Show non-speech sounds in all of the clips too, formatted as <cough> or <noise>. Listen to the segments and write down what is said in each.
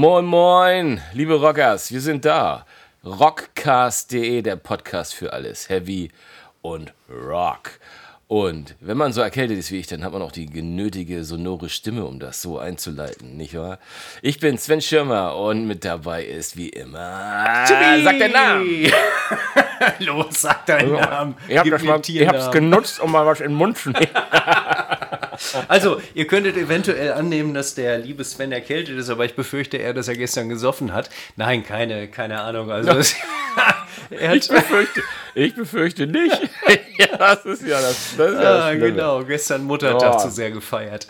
Moin, moin, liebe Rockers, wir sind da. Rockcast.de, der Podcast für alles Heavy und Rock. Und wenn man so erkältet ist wie ich, dann hat man auch die genötige sonore Stimme, um das so einzuleiten, nicht wahr? Ich bin Sven Schirmer und mit dabei ist wie immer. Tschüssi. Sag den Namen! <laughs> Los, sag deinen Namen. Ich das mal, hab's genutzt, um mal was in den Mund zu nehmen. <laughs> Also, ihr könntet eventuell annehmen, dass der liebe Sven erkältet ist, aber ich befürchte eher, dass er gestern gesoffen hat. Nein, keine, keine Ahnung. Also, es- <laughs> Ich befürchte, ich befürchte nicht. <laughs> ja, das ist ja das, das, ist ja das ah, Schlimme. genau, gestern Muttertag Oh. zu sehr gefeiert.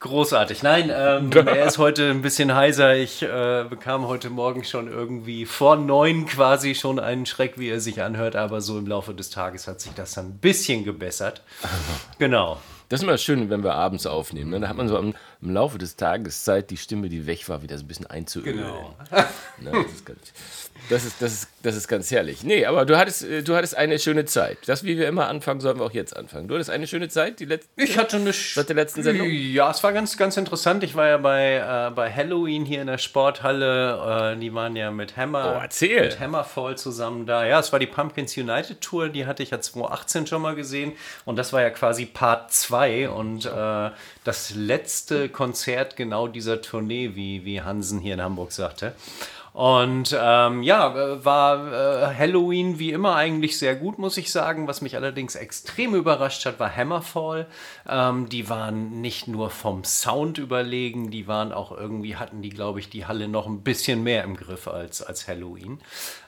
Großartig. Nein, ähm, <laughs> er ist heute ein bisschen heiser. Ich äh, bekam heute Morgen schon irgendwie vor neun quasi schon einen Schreck, wie er sich anhört, aber so im Laufe des Tages hat sich das dann ein bisschen gebessert. Genau. Das ist immer schön, wenn wir abends aufnehmen. Ne? Da hat man so am, im Laufe des Tages Zeit, die Stimme, die weg war, wieder so ein bisschen einzuölen. Genau. Ne? Das, ist ganz, das, ist, das, ist, ganz herrlich. Nee, aber du hattest, äh, du hattest eine schöne Zeit. Das, wie wir immer anfangen, sollen wir auch jetzt anfangen. Du hattest eine schöne Zeit, die letzte. Ich hatte eine Seit der letzten Sendung? Ja, es war ganz, ganz interessant. Ich war ja bei, äh, bei Halloween hier in der Sporthalle. Äh, die waren ja mit Hammer, Oh, erzähl. mit Hammerfall zusammen da. Ja, es war die Pumpkins United Tour. Die hatte ich ja 2018 schon mal gesehen. Und das war ja quasi Part 2 und äh, das letzte Konzert genau dieser Tournee, wie, wie Hansen hier in Hamburg sagte. Und ähm, ja, war äh, Halloween wie immer eigentlich sehr gut, muss ich sagen. Was mich allerdings extrem überrascht hat, war Hammerfall. Ähm, die waren nicht nur vom Sound überlegen, die waren auch irgendwie, hatten die, glaube ich, die Halle noch ein bisschen mehr im Griff als, als Halloween.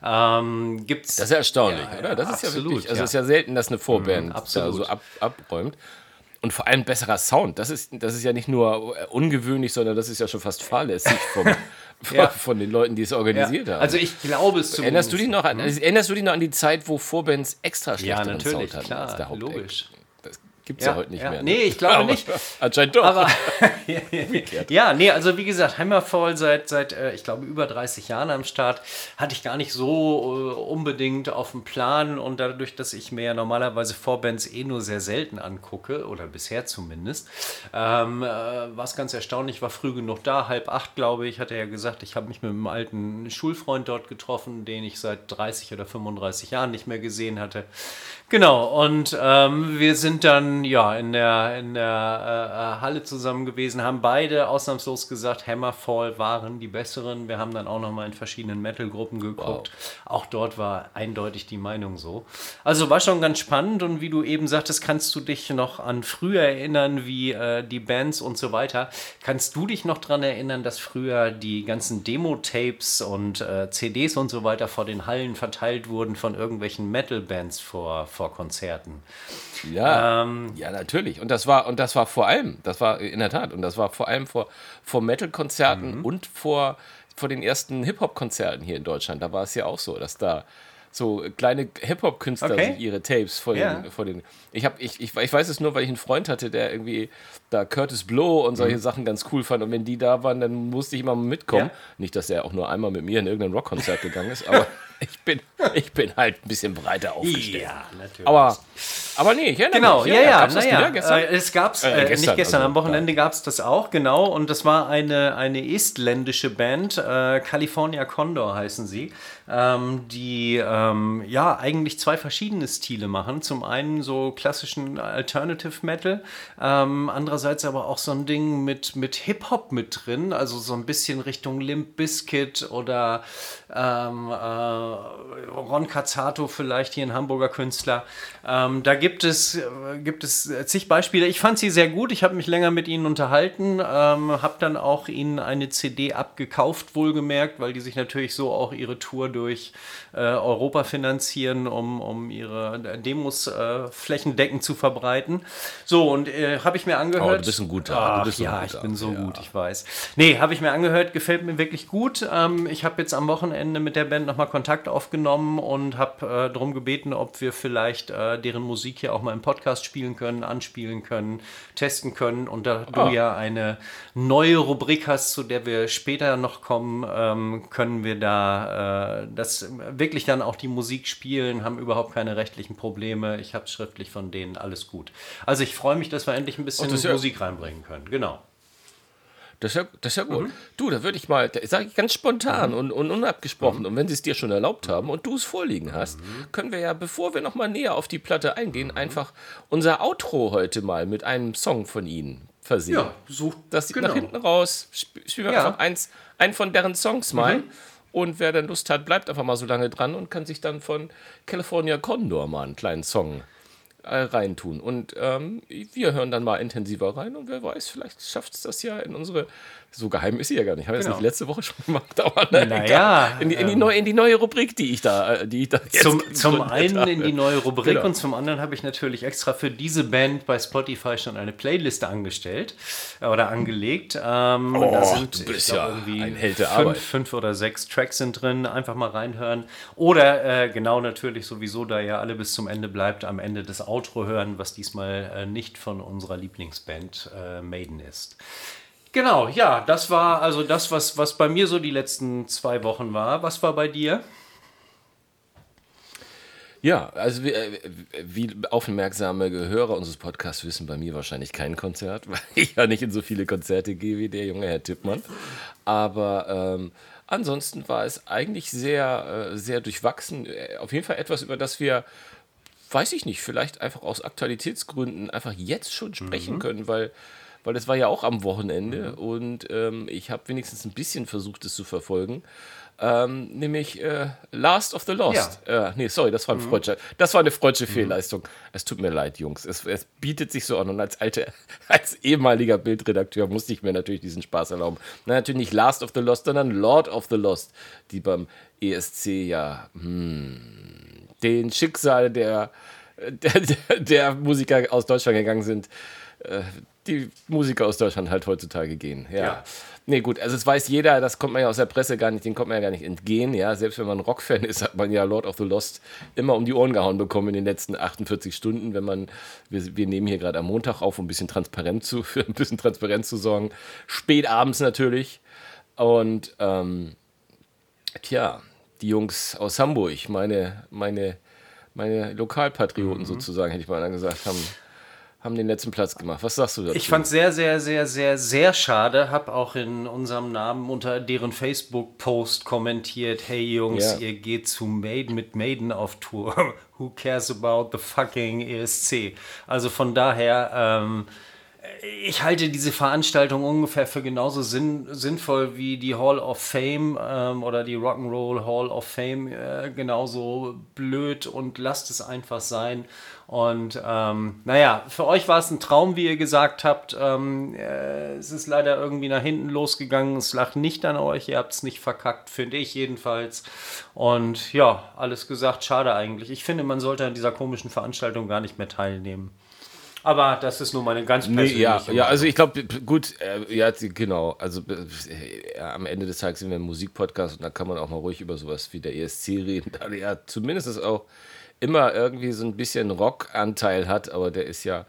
Ähm, gibt's, Das ist ja erstaunlich, Ja, oder? ja, Das ist ja wirklich. Also ja. es ist ja selten, dass eine Vorband da absolut. so ab, abräumt. Und vor allem besserer Sound. Das ist, das ist ja nicht nur äh, ungewöhnlich, sondern das ist ja schon fast fahrlässig vom, <laughs> Ja. <laughs> von den Leuten, die es organisiert ja, haben. also ich glaube es Erinnerst du dich noch an, also erinnerst du dich noch an die Zeit, wo Vorbands extra Ja, schlechteren natürlich, Sound hatten klar, als der Hauptact? logisch. Das gibt's ja, heute nicht ja. mehr. ne? Nee, ich glaube Aber nicht. Anscheinend doch. Aber <laughs> <laughs> ja, nee, also wie gesagt, Hammerfall seit, seit äh, ich glaube, über 30 Jahren am Start hatte ich gar nicht so äh, unbedingt auf dem Plan und dadurch, dass ich mir ja normalerweise Vorbands eh nur sehr selten angucke, oder bisher zumindest, ähm, äh, war es ganz erstaunlich, war früh genug da, halb acht, glaube ich, hatte ja gesagt, ich habe mich mit einem alten Schulfreund dort getroffen, den ich seit 30 oder 35 Jahren nicht mehr gesehen hatte. Genau, und ähm, wir sind dann ja in der, in der äh, äh, Halle zusammen gewesen, haben beide ausnahmslos gesagt, Hammerfall waren die besseren. Wir haben dann auch nochmal in verschiedenen Metal-Gruppen geguckt. Auch dort war eindeutig die Meinung so. Also war schon ganz spannend und wie du eben sagtest, kannst du dich noch an früher erinnern, wie äh, die Bands und so weiter. Kannst du dich noch daran erinnern, dass früher die ganzen Demo-Tapes und äh, CDs und so weiter vor den Hallen verteilt wurden von irgendwelchen Metal-Bands vor, vor Konzerten? Ja, Ähm, ja, natürlich. Und das war und das war vor allem, das war in der Tat und das war vor allem vor, vor Mhm. Metal-Konzerten und vor, vor den ersten Hip-Hop-Konzerten hier in Deutschland. Da war es ja auch so, dass da so kleine Hip-Hop-Künstler Okay. ihre Tapes vor Ja. den, vor den. Ich habe, ich, ich, ich weiß es nur, weil ich einen Freund hatte, der irgendwie da Curtis Blow und solche Sachen ganz cool fand. Und wenn die da waren, dann musste ich immer mitkommen. Mhm. Ja. Nicht, dass er auch nur einmal mit mir in irgendein Rockkonzert gegangen ist, aber <laughs> ich bin, ich bin halt ein bisschen breiter aufgestellt. Ja, natürlich. Aber, aber nee, ich erinnere Genau, mich. ja, ja, Gab's das naja. wieder gestern? Äh, es gab's Äh, äh, gestern, nicht gestern, also, am Wochenende gab es das auch, genau. Und das war eine, eine estländische Band, äh, California Condor heißen sie, ähm, die ähm, ja eigentlich zwei verschiedene Stile machen. Zum einen so klassischen Alternative Metal, ähm, andererseits aber auch so ein Ding mit, mit Hip-Hop mit drin, also so ein bisschen Richtung Limp Bizkit oder ähm, äh, Ron Cazzato vielleicht hier ein Hamburger Künstler. Ähm, da gibt es, äh, gibt es zig Beispiele. Ich fand sie sehr gut. Ich habe mich länger mit ihnen unterhalten, ähm, habe dann auch ihnen eine CD abgekauft, wohlgemerkt, weil die sich natürlich so auch ihre Tour durch äh, Europa finanzieren, um, um ihre Demos äh, flächendeckend zu verbreiten. So, und äh, habe ich mir angehört. Oh, du bist ein guter, du Ach, bist ein ja, guter. ich bin so Ja. gut, ich weiß. Nee, habe ich mir angehört, gefällt mir wirklich gut. Ähm, ich habe jetzt am Wochenende mit der Band nochmal Kontakt aufgenommen und habe äh, darum gebeten, ob wir vielleicht äh, deren Musik hier auch mal im Podcast spielen können, anspielen können, testen können. Und da du Ah. ja eine neue Rubrik hast, zu der wir später noch kommen, ähm, können wir da äh, das wirklich dann auch die Musik spielen, haben überhaupt keine rechtlichen Probleme. Ich habe schriftlich von denen alles gut. Also ich freue mich, dass wir endlich ein bisschen das ist ja- Musik reinbringen können. Genau. Das ist ja, das ist ja gut. Mhm. Du, da würde ich mal, sage ich ganz spontan mhm. und, und unabgesprochen, mhm. und wenn sie es dir schon erlaubt haben und du es vorliegen hast, mhm. können wir ja, bevor wir nochmal näher auf die Platte eingehen, mhm. einfach unser Outro heute mal mit einem Song von ihnen versehen. Ja, so. Das genau. nach hinten raus, spielen wir ja. einfach eins, einen von deren Songs mal. Mhm. Und wer dann Lust hat, bleibt einfach mal so lange dran und kann sich dann von California Condor mal einen kleinen Song reintun. Und ähm, wir hören dann mal intensiver rein und wer weiß, vielleicht schafft es das ja in unsere so geheim ist sie ja gar nicht. Haben wir genau. das nicht letzte Woche schon gemacht? Aber ne, naja, in, die, in, die ähm, neue, in die neue Rubrik, die ich da, äh, die ich da jetzt Zum, zum einen habe. in die neue Rubrik genau. und zum anderen habe ich natürlich extra für diese Band bei Spotify schon eine Playliste angestellt äh, oder angelegt. Ähm, oh, da sind du bist ja irgendwie ein Held der fünf, fünf oder sechs Tracks sind drin. Einfach mal reinhören. Oder äh, genau natürlich sowieso, da ihr alle bis zum Ende bleibt, am Ende das Outro hören, was diesmal äh, nicht von unserer Lieblingsband äh, Maiden ist. Genau, ja, das war also das, was, was bei mir so die letzten zwei Wochen war. Was war bei dir? Ja, also wie, äh, wie aufmerksame Hörer unseres Podcasts wissen, bei mir wahrscheinlich kein Konzert, <laughs> weil ich ja nicht in so viele Konzerte gehe wie der junge Herr Tippmann. Aber ähm, ansonsten war es eigentlich sehr, äh, sehr durchwachsen. Äh, auf jeden Fall etwas, über das wir, weiß ich nicht, vielleicht einfach aus Aktualitätsgründen einfach jetzt schon sprechen mhm. können, weil weil das war ja auch am Wochenende mhm. und ähm, ich habe wenigstens ein bisschen versucht, es zu verfolgen. Ähm, nämlich äh, Last of the Lost. Ja. Äh, nee, sorry, das war, ein mhm. Das war eine freudsche mhm. Fehlleistung. Es tut mir leid, Jungs. Es, es, bietet sich so an. Und als, alte, <laughs> als ehemaliger Bildredakteur musste ich mir natürlich diesen Spaß erlauben. Na, natürlich nicht Last of the Lost, sondern Lord of the Lost, die beim ESC ja hm, den Schicksal der, <laughs> der, der Musiker aus Deutschland gegangen sind. Äh, die Musiker aus Deutschland halt heutzutage gehen. Ja. ja. Nee, gut, also es weiß jeder, das kommt man ja aus der Presse gar nicht, den kommt man ja gar nicht entgehen, ja. Selbst wenn man Rockfan ist, hat man ja Lord of the Lost immer um die Ohren gehauen bekommen in den letzten 48 Stunden, wenn man, wir, wir nehmen hier gerade am Montag auf, um ein bisschen transparent zu, <laughs> für ein bisschen Transparenz zu sorgen. Spät abends natürlich. Und ähm, tja, die Jungs aus Hamburg, meine, meine, meine Lokalpatrioten mhm. sozusagen, hätte ich mal gesagt, haben haben den letzten Platz gemacht. Was sagst du dazu? Ich fand es sehr, sehr, sehr, sehr, sehr schade. Hab auch in unserem Namen unter deren Facebook-Post kommentiert: Hey Jungs, ja. ihr geht zu Maiden mit Maiden auf Tour. <laughs> Who cares about the fucking ESC? Also von daher. Ähm, ich halte diese Veranstaltung ungefähr für genauso sinn, sinnvoll wie die Hall of Fame ähm, oder die Rock'n'Roll Hall of Fame. Äh, genauso blöd und lasst es einfach sein. Und ähm, naja, für euch war es ein Traum, wie ihr gesagt habt. Ähm, äh, es ist leider irgendwie nach hinten losgegangen. Es lag nicht an euch. Ihr habt es nicht verkackt, finde ich jedenfalls. Und ja, alles gesagt, schade eigentlich. Ich finde, man sollte an dieser komischen Veranstaltung gar nicht mehr teilnehmen. Aber das ist nur meine ganz persönliche nee, ja, ja, also ich glaube, gut, äh, ja, genau. Also äh, am Ende des Tages sind wir ein Musikpodcast und da kann man auch mal ruhig über sowas wie der ESC reden. <laughs> Da ja zumindest auch immer irgendwie so ein bisschen Rockanteil hat, aber der ist ja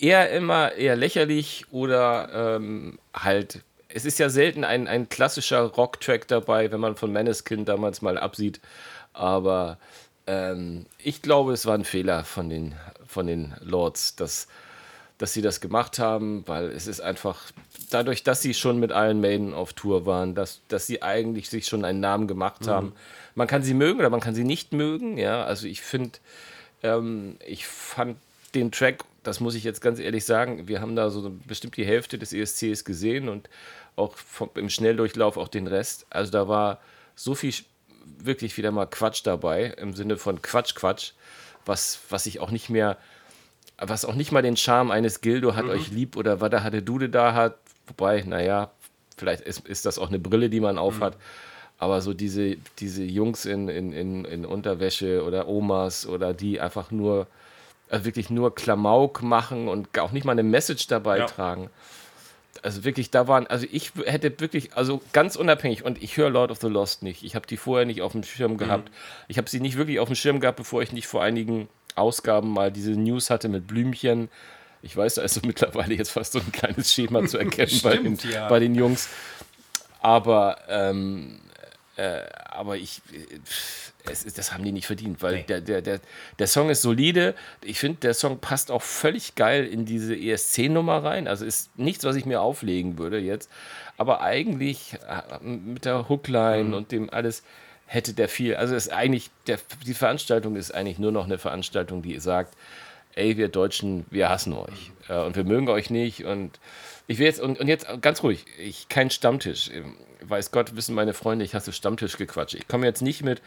eher immer eher lächerlich oder ähm, halt. Es ist ja selten ein, ein klassischer Rocktrack dabei, wenn man von Maneskin damals mal absieht. Aber ähm, ich glaube, es war ein Fehler von den, von den Lords, dass, dass sie das gemacht haben, weil es ist einfach dadurch, dass sie schon mit Iron Maiden auf Tour waren, dass, dass sie eigentlich sich schon einen Namen gemacht mhm. haben, man kann sie mögen oder man kann sie nicht mögen. Ja, also ich finde, ähm, ich fand den Track, das muss ich jetzt ganz ehrlich sagen, wir haben da so bestimmt die Hälfte des ESCs gesehen und auch vom, im Schnelldurchlauf auch den Rest. Also da war so viel wirklich wieder mal Quatsch dabei, im Sinne von Quatsch, Quatsch, was, was ich auch nicht mehr, was auch nicht mal den Charme eines Gildo hat mhm. euch lieb oder was da hatte Dude da hat. Wobei, naja, vielleicht ist, ist das auch eine Brille, die man aufhat. Mhm. Aber so diese, diese Jungs in, in, in, in Unterwäsche oder Omas oder die einfach nur, also wirklich nur Klamauk machen und auch nicht mal eine Message dabei ja. tragen. Also wirklich, da waren, also ich hätte wirklich, also ganz unabhängig, und ich höre Lord of the Lost nicht. Ich habe die vorher nicht auf dem Schirm mhm. gehabt. Mhm. Ich habe sie nicht wirklich auf dem Schirm gehabt, bevor ich nicht vor einigen Ausgaben mal diese News hatte mit Blümchen. Ich weiß, da ist so mittlerweile jetzt fast so ein kleines Schema zu erkennen <laughs> Stimmt, bei, den, ja. bei den Jungs. Aber ähm, Äh, aber ich, äh, es, das haben die nicht verdient, weil nee. der, der, der, der Song ist solide. Ich finde, der Song passt auch völlig geil in diese ESC-Nummer rein. Also ist nichts, was ich mir auflegen würde jetzt. Aber eigentlich äh, mit der Hookline mhm. und dem alles hätte der viel. Also ist eigentlich, der, die Veranstaltung ist eigentlich nur noch eine Veranstaltung, die sagt, ey, wir Deutschen, wir hassen euch. Mhm. Äh, und wir mögen euch nicht. Und ich will jetzt, und, und jetzt ganz ruhig, ich kein Stammtisch. Weiß Gott, wissen meine Freunde, ich hasse Stammtisch gequatscht. Ich komme jetzt nicht mit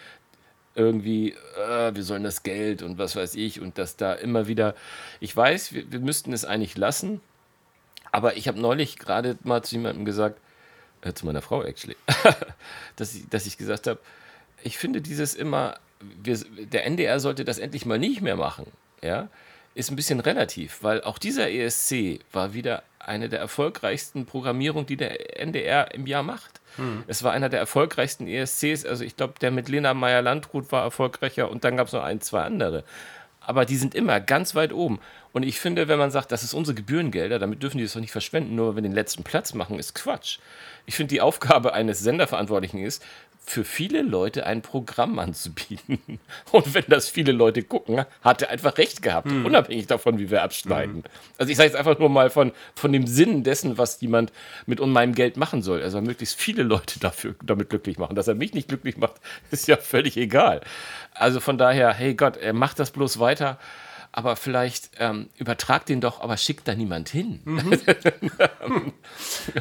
irgendwie, äh, wir sollen das Geld und was weiß ich und dass da immer wieder. Ich weiß, wir, wir müssten es eigentlich lassen, aber ich habe neulich gerade mal zu jemandem gesagt, äh, zu meiner Frau actually, <laughs> dass, ich, dass ich gesagt habe, ich finde dieses immer, wir, der NDR sollte das endlich mal nicht mehr machen, ja, ist ein bisschen relativ, weil auch dieser ESC war wieder eine der erfolgreichsten Programmierungen, die der NDR im Jahr macht. Hm. Es war einer der erfolgreichsten ESCs, also ich glaube, der mit Lena Meyer-Landrut war erfolgreicher und dann gab es noch ein, zwei andere. Aber die sind immer ganz weit oben. Und ich finde, wenn man sagt, das ist unsere Gebührengelder, damit dürfen die das doch nicht verschwenden, nur wenn wir den letzten Platz machen, ist Quatsch. Ich finde, die Aufgabe eines Senderverantwortlichen ist, für viele Leute ein Programm anzubieten. <laughs> Und wenn das viele Leute gucken, hat er einfach recht gehabt, hm. unabhängig davon, wie wir abschneiden. Hm. Also ich sage jetzt einfach nur mal von, von dem Sinn dessen, was jemand mit meinem Geld machen soll. Also möglichst viele Leute dafür, damit glücklich machen. Dass er mich nicht glücklich macht, <laughs> ist ja völlig egal. Also von daher, hey Gott, er macht das bloß weiter aber vielleicht ähm, übertragt den doch, aber schickt da niemand hin. Mhm. <laughs>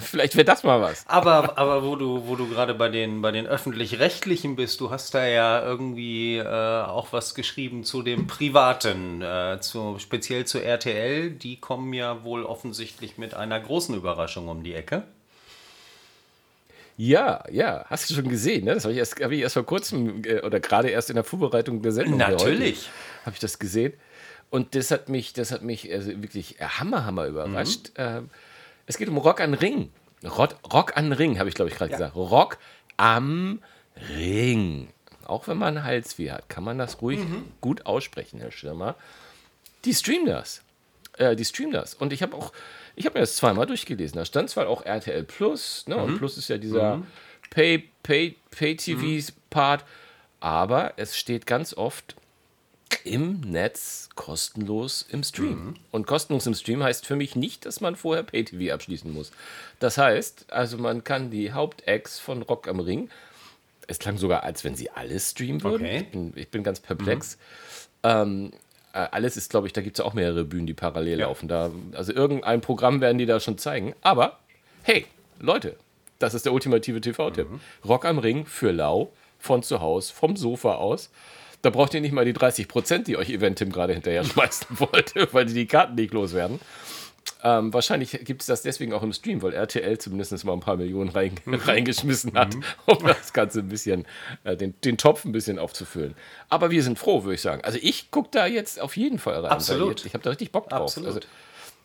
vielleicht wäre das mal was. Aber, aber wo du, wo du gerade bei den, bei den öffentlich-rechtlichen bist, du hast da ja irgendwie äh, auch was geschrieben zu dem Privaten, äh, zu, speziell zu RTL. Die kommen ja wohl offensichtlich mit einer großen Überraschung um die Ecke. Ja, ja, hast du schon gesehen, ne? Das habe ich, erst, hab ich erst vor kurzem äh, oder gerade erst in der Vorbereitung der Sendung. Natürlich. Habe ich das gesehen. Und das hat mich, das hat mich also wirklich hammer, hammer überrascht. Mhm. Ähm, es geht um Rock an Ring. Rock, Rock an Ring, habe ich glaube ich gerade ja. gesagt. Rock am Ring. Auch wenn man Halsweh hat, kann man das ruhig mhm. gut aussprechen, Herr Schirmer. Die streamen das. Äh, die streamen das. Und ich habe auch, ich habe mir das zweimal durchgelesen. Da stand zwar auch RTL Plus, ne? Mhm. und Plus ist ja dieser mhm. Pay, Pay, Pay TVs Part, aber es steht ganz oft im Netz kostenlos im Stream. Mhm. Und kostenlos im Stream heißt für mich nicht, dass man vorher Pay-TV abschließen muss. Das heißt, also man kann die Hauptacts von Rock am Ring, es klang sogar, als wenn sie alles streamen würden. Okay. Ich, bin, ich, bin, ganz perplex. Mhm. Ähm, äh, alles ist, glaube ich, da gibt es auch mehrere Bühnen, die parallel ja. laufen. Da, also irgendein Programm werden die da schon zeigen. Aber hey, Leute, das ist der ultimative TV-Tipp. Mhm. Rock am Ring für Lau, von zu Hause, vom Sofa aus. Da braucht ihr nicht mal die 30 Prozent, die euch Eventim gerade hinterher <laughs> schmeißen wollte, weil die die Karten nicht loswerden. Ähm, wahrscheinlich gibt es das deswegen auch im Stream, weil RTL zumindest mal ein paar Millionen <laughs> rein, mhm. reingeschmissen hat, mhm. <laughs> um das Ganze ein bisschen, äh, den, den Topf ein bisschen aufzufüllen. Aber wir sind froh, würde ich sagen. Also ich gucke da jetzt auf jeden Fall rein. Absolut. Ich habe da richtig Bock drauf. Absolut. Also,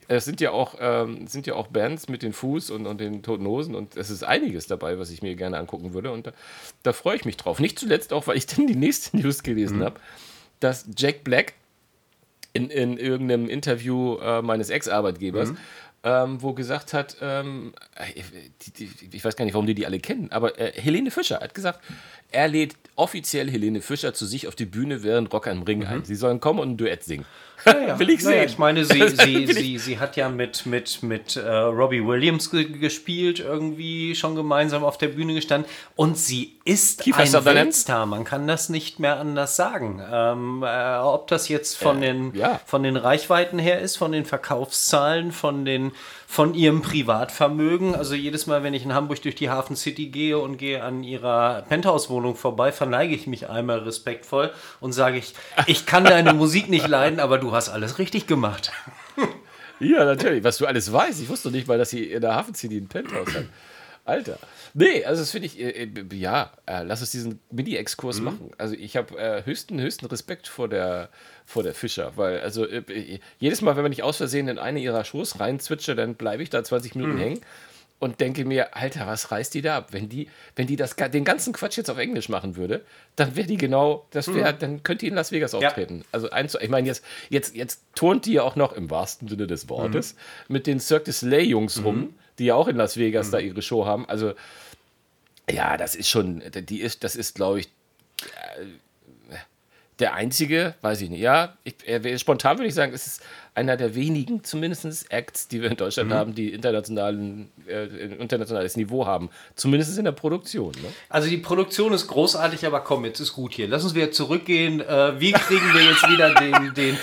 es sind ja auch, ähm, sind ja auch Bands mit den Fuß und, und den Toten Hosen und es ist einiges dabei, was ich mir gerne angucken würde und da, da freue ich mich drauf. Nicht zuletzt auch, weil ich <laughs> dann die nächste News gelesen mhm. habe, dass Jack Black in, in irgendeinem Interview äh, meines Ex-Arbeitgebers mhm. ähm, wo gesagt hat, ähm, die, die, ich weiß gar nicht, warum die die alle kennen, aber äh, Helene Fischer hat gesagt, er lädt offiziell Helene Fischer zu sich auf die Bühne während Rock am Ring mhm. ein. Sie sollen kommen und ein Duett singen. Ja. Will ich sehen. Naja, ich meine, sie, <laughs> sie, sie, sie hat ja mit, mit, mit äh, Robbie Williams gespielt, irgendwie schon gemeinsam auf der Bühne gestanden. Und sie ist Kiefer ein Weltstar. Man kann das nicht mehr anders sagen. Ähm, äh, ob das jetzt von, äh, den, ja. von den Reichweiten her ist, von den Verkaufszahlen, von den von ihrem Privatvermögen. Also jedes Mal, wenn ich in Hamburg durch die Hafen City gehe und gehe an ihrer Penthouse-Wohnung vorbei, verneige ich mich einmal respektvoll und sage ich, ich kann deine <laughs> Musik nicht leiden, aber du hast alles richtig gemacht. Ja, natürlich. Was du alles weißt. Ich wusste nicht mal, dass sie in der Hafen City ein Penthouse hat. Alter. Nee, also das finde ich, äh, äh, ja, äh, lass uns diesen Mini-Exkurs mhm. machen. Also ich habe äh, höchsten, höchsten Respekt vor der, vor der Fischer, weil also äh, äh, jedes Mal, wenn man nicht aus Versehen in eine ihrer Shows reinzwitsche, dann bleibe ich da 20 Minuten mhm. hängen und denke mir, Alter, was reißt die da ab? Wenn die, wenn die das, den ganzen Quatsch jetzt auf Englisch machen würde, dann wäre die genau, das wäre, mhm. dann könnte die in Las Vegas auftreten. Ja. Also eins, ich meine, jetzt, jetzt, jetzt turnt die ja auch noch im wahrsten Sinne des Wortes mhm. mit den Cirque du Soleil Jungs rum, mhm. Die ja auch in Las Vegas da mhm. ihre Show haben. Also Ja, das ist schon, die ist, das ist, glaube ich, der einzige, weiß ich nicht. Ja, ich, spontan würde ich sagen, es ist einer der wenigen, zumindest Acts, die wir in Deutschland mhm. haben, die internationalen, äh, internationales Niveau haben. Zumindest in der Produktion. Ne? Also die Produktion ist großartig, aber komm, jetzt ist gut hier. Lass uns wieder zurückgehen. Äh, wie kriegen wir jetzt wieder den, den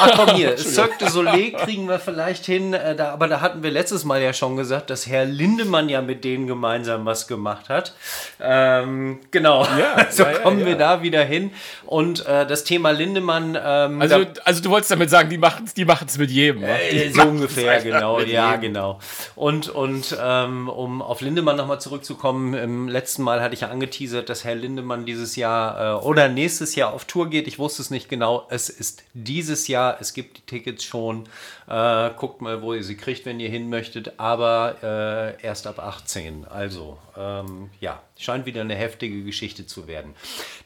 Ach komm hier, <laughs> Cirque du Soleil kriegen wir vielleicht hin, äh, da, aber da hatten wir letztes Mal ja schon gesagt, dass Herr Lindemann ja mit denen gemeinsam was gemacht hat. Ähm, genau, ja, <laughs> so ja, kommen ja, wir da wieder hin. Und äh, das Thema Lindemann... Ähm, also, also du wolltest damit sagen, die machen es die machen es mit jedem. Ne? Äh, so ungefähr, genau. Ja, jedem. genau. Und, und ähm, um auf Lindemann nochmal zurückzukommen, im letzten Mal hatte ich ja angeteasert, dass Herr Lindemann dieses Jahr äh, oder nächstes Jahr auf Tour geht. Ich wusste es nicht genau. Es ist dieses Jahr. Es gibt die Tickets schon. Äh, guckt mal, wo ihr sie kriegt, wenn ihr hin möchtet. Aber äh, erst ab 18. Also, ähm, ja, scheint wieder eine heftige Geschichte zu werden.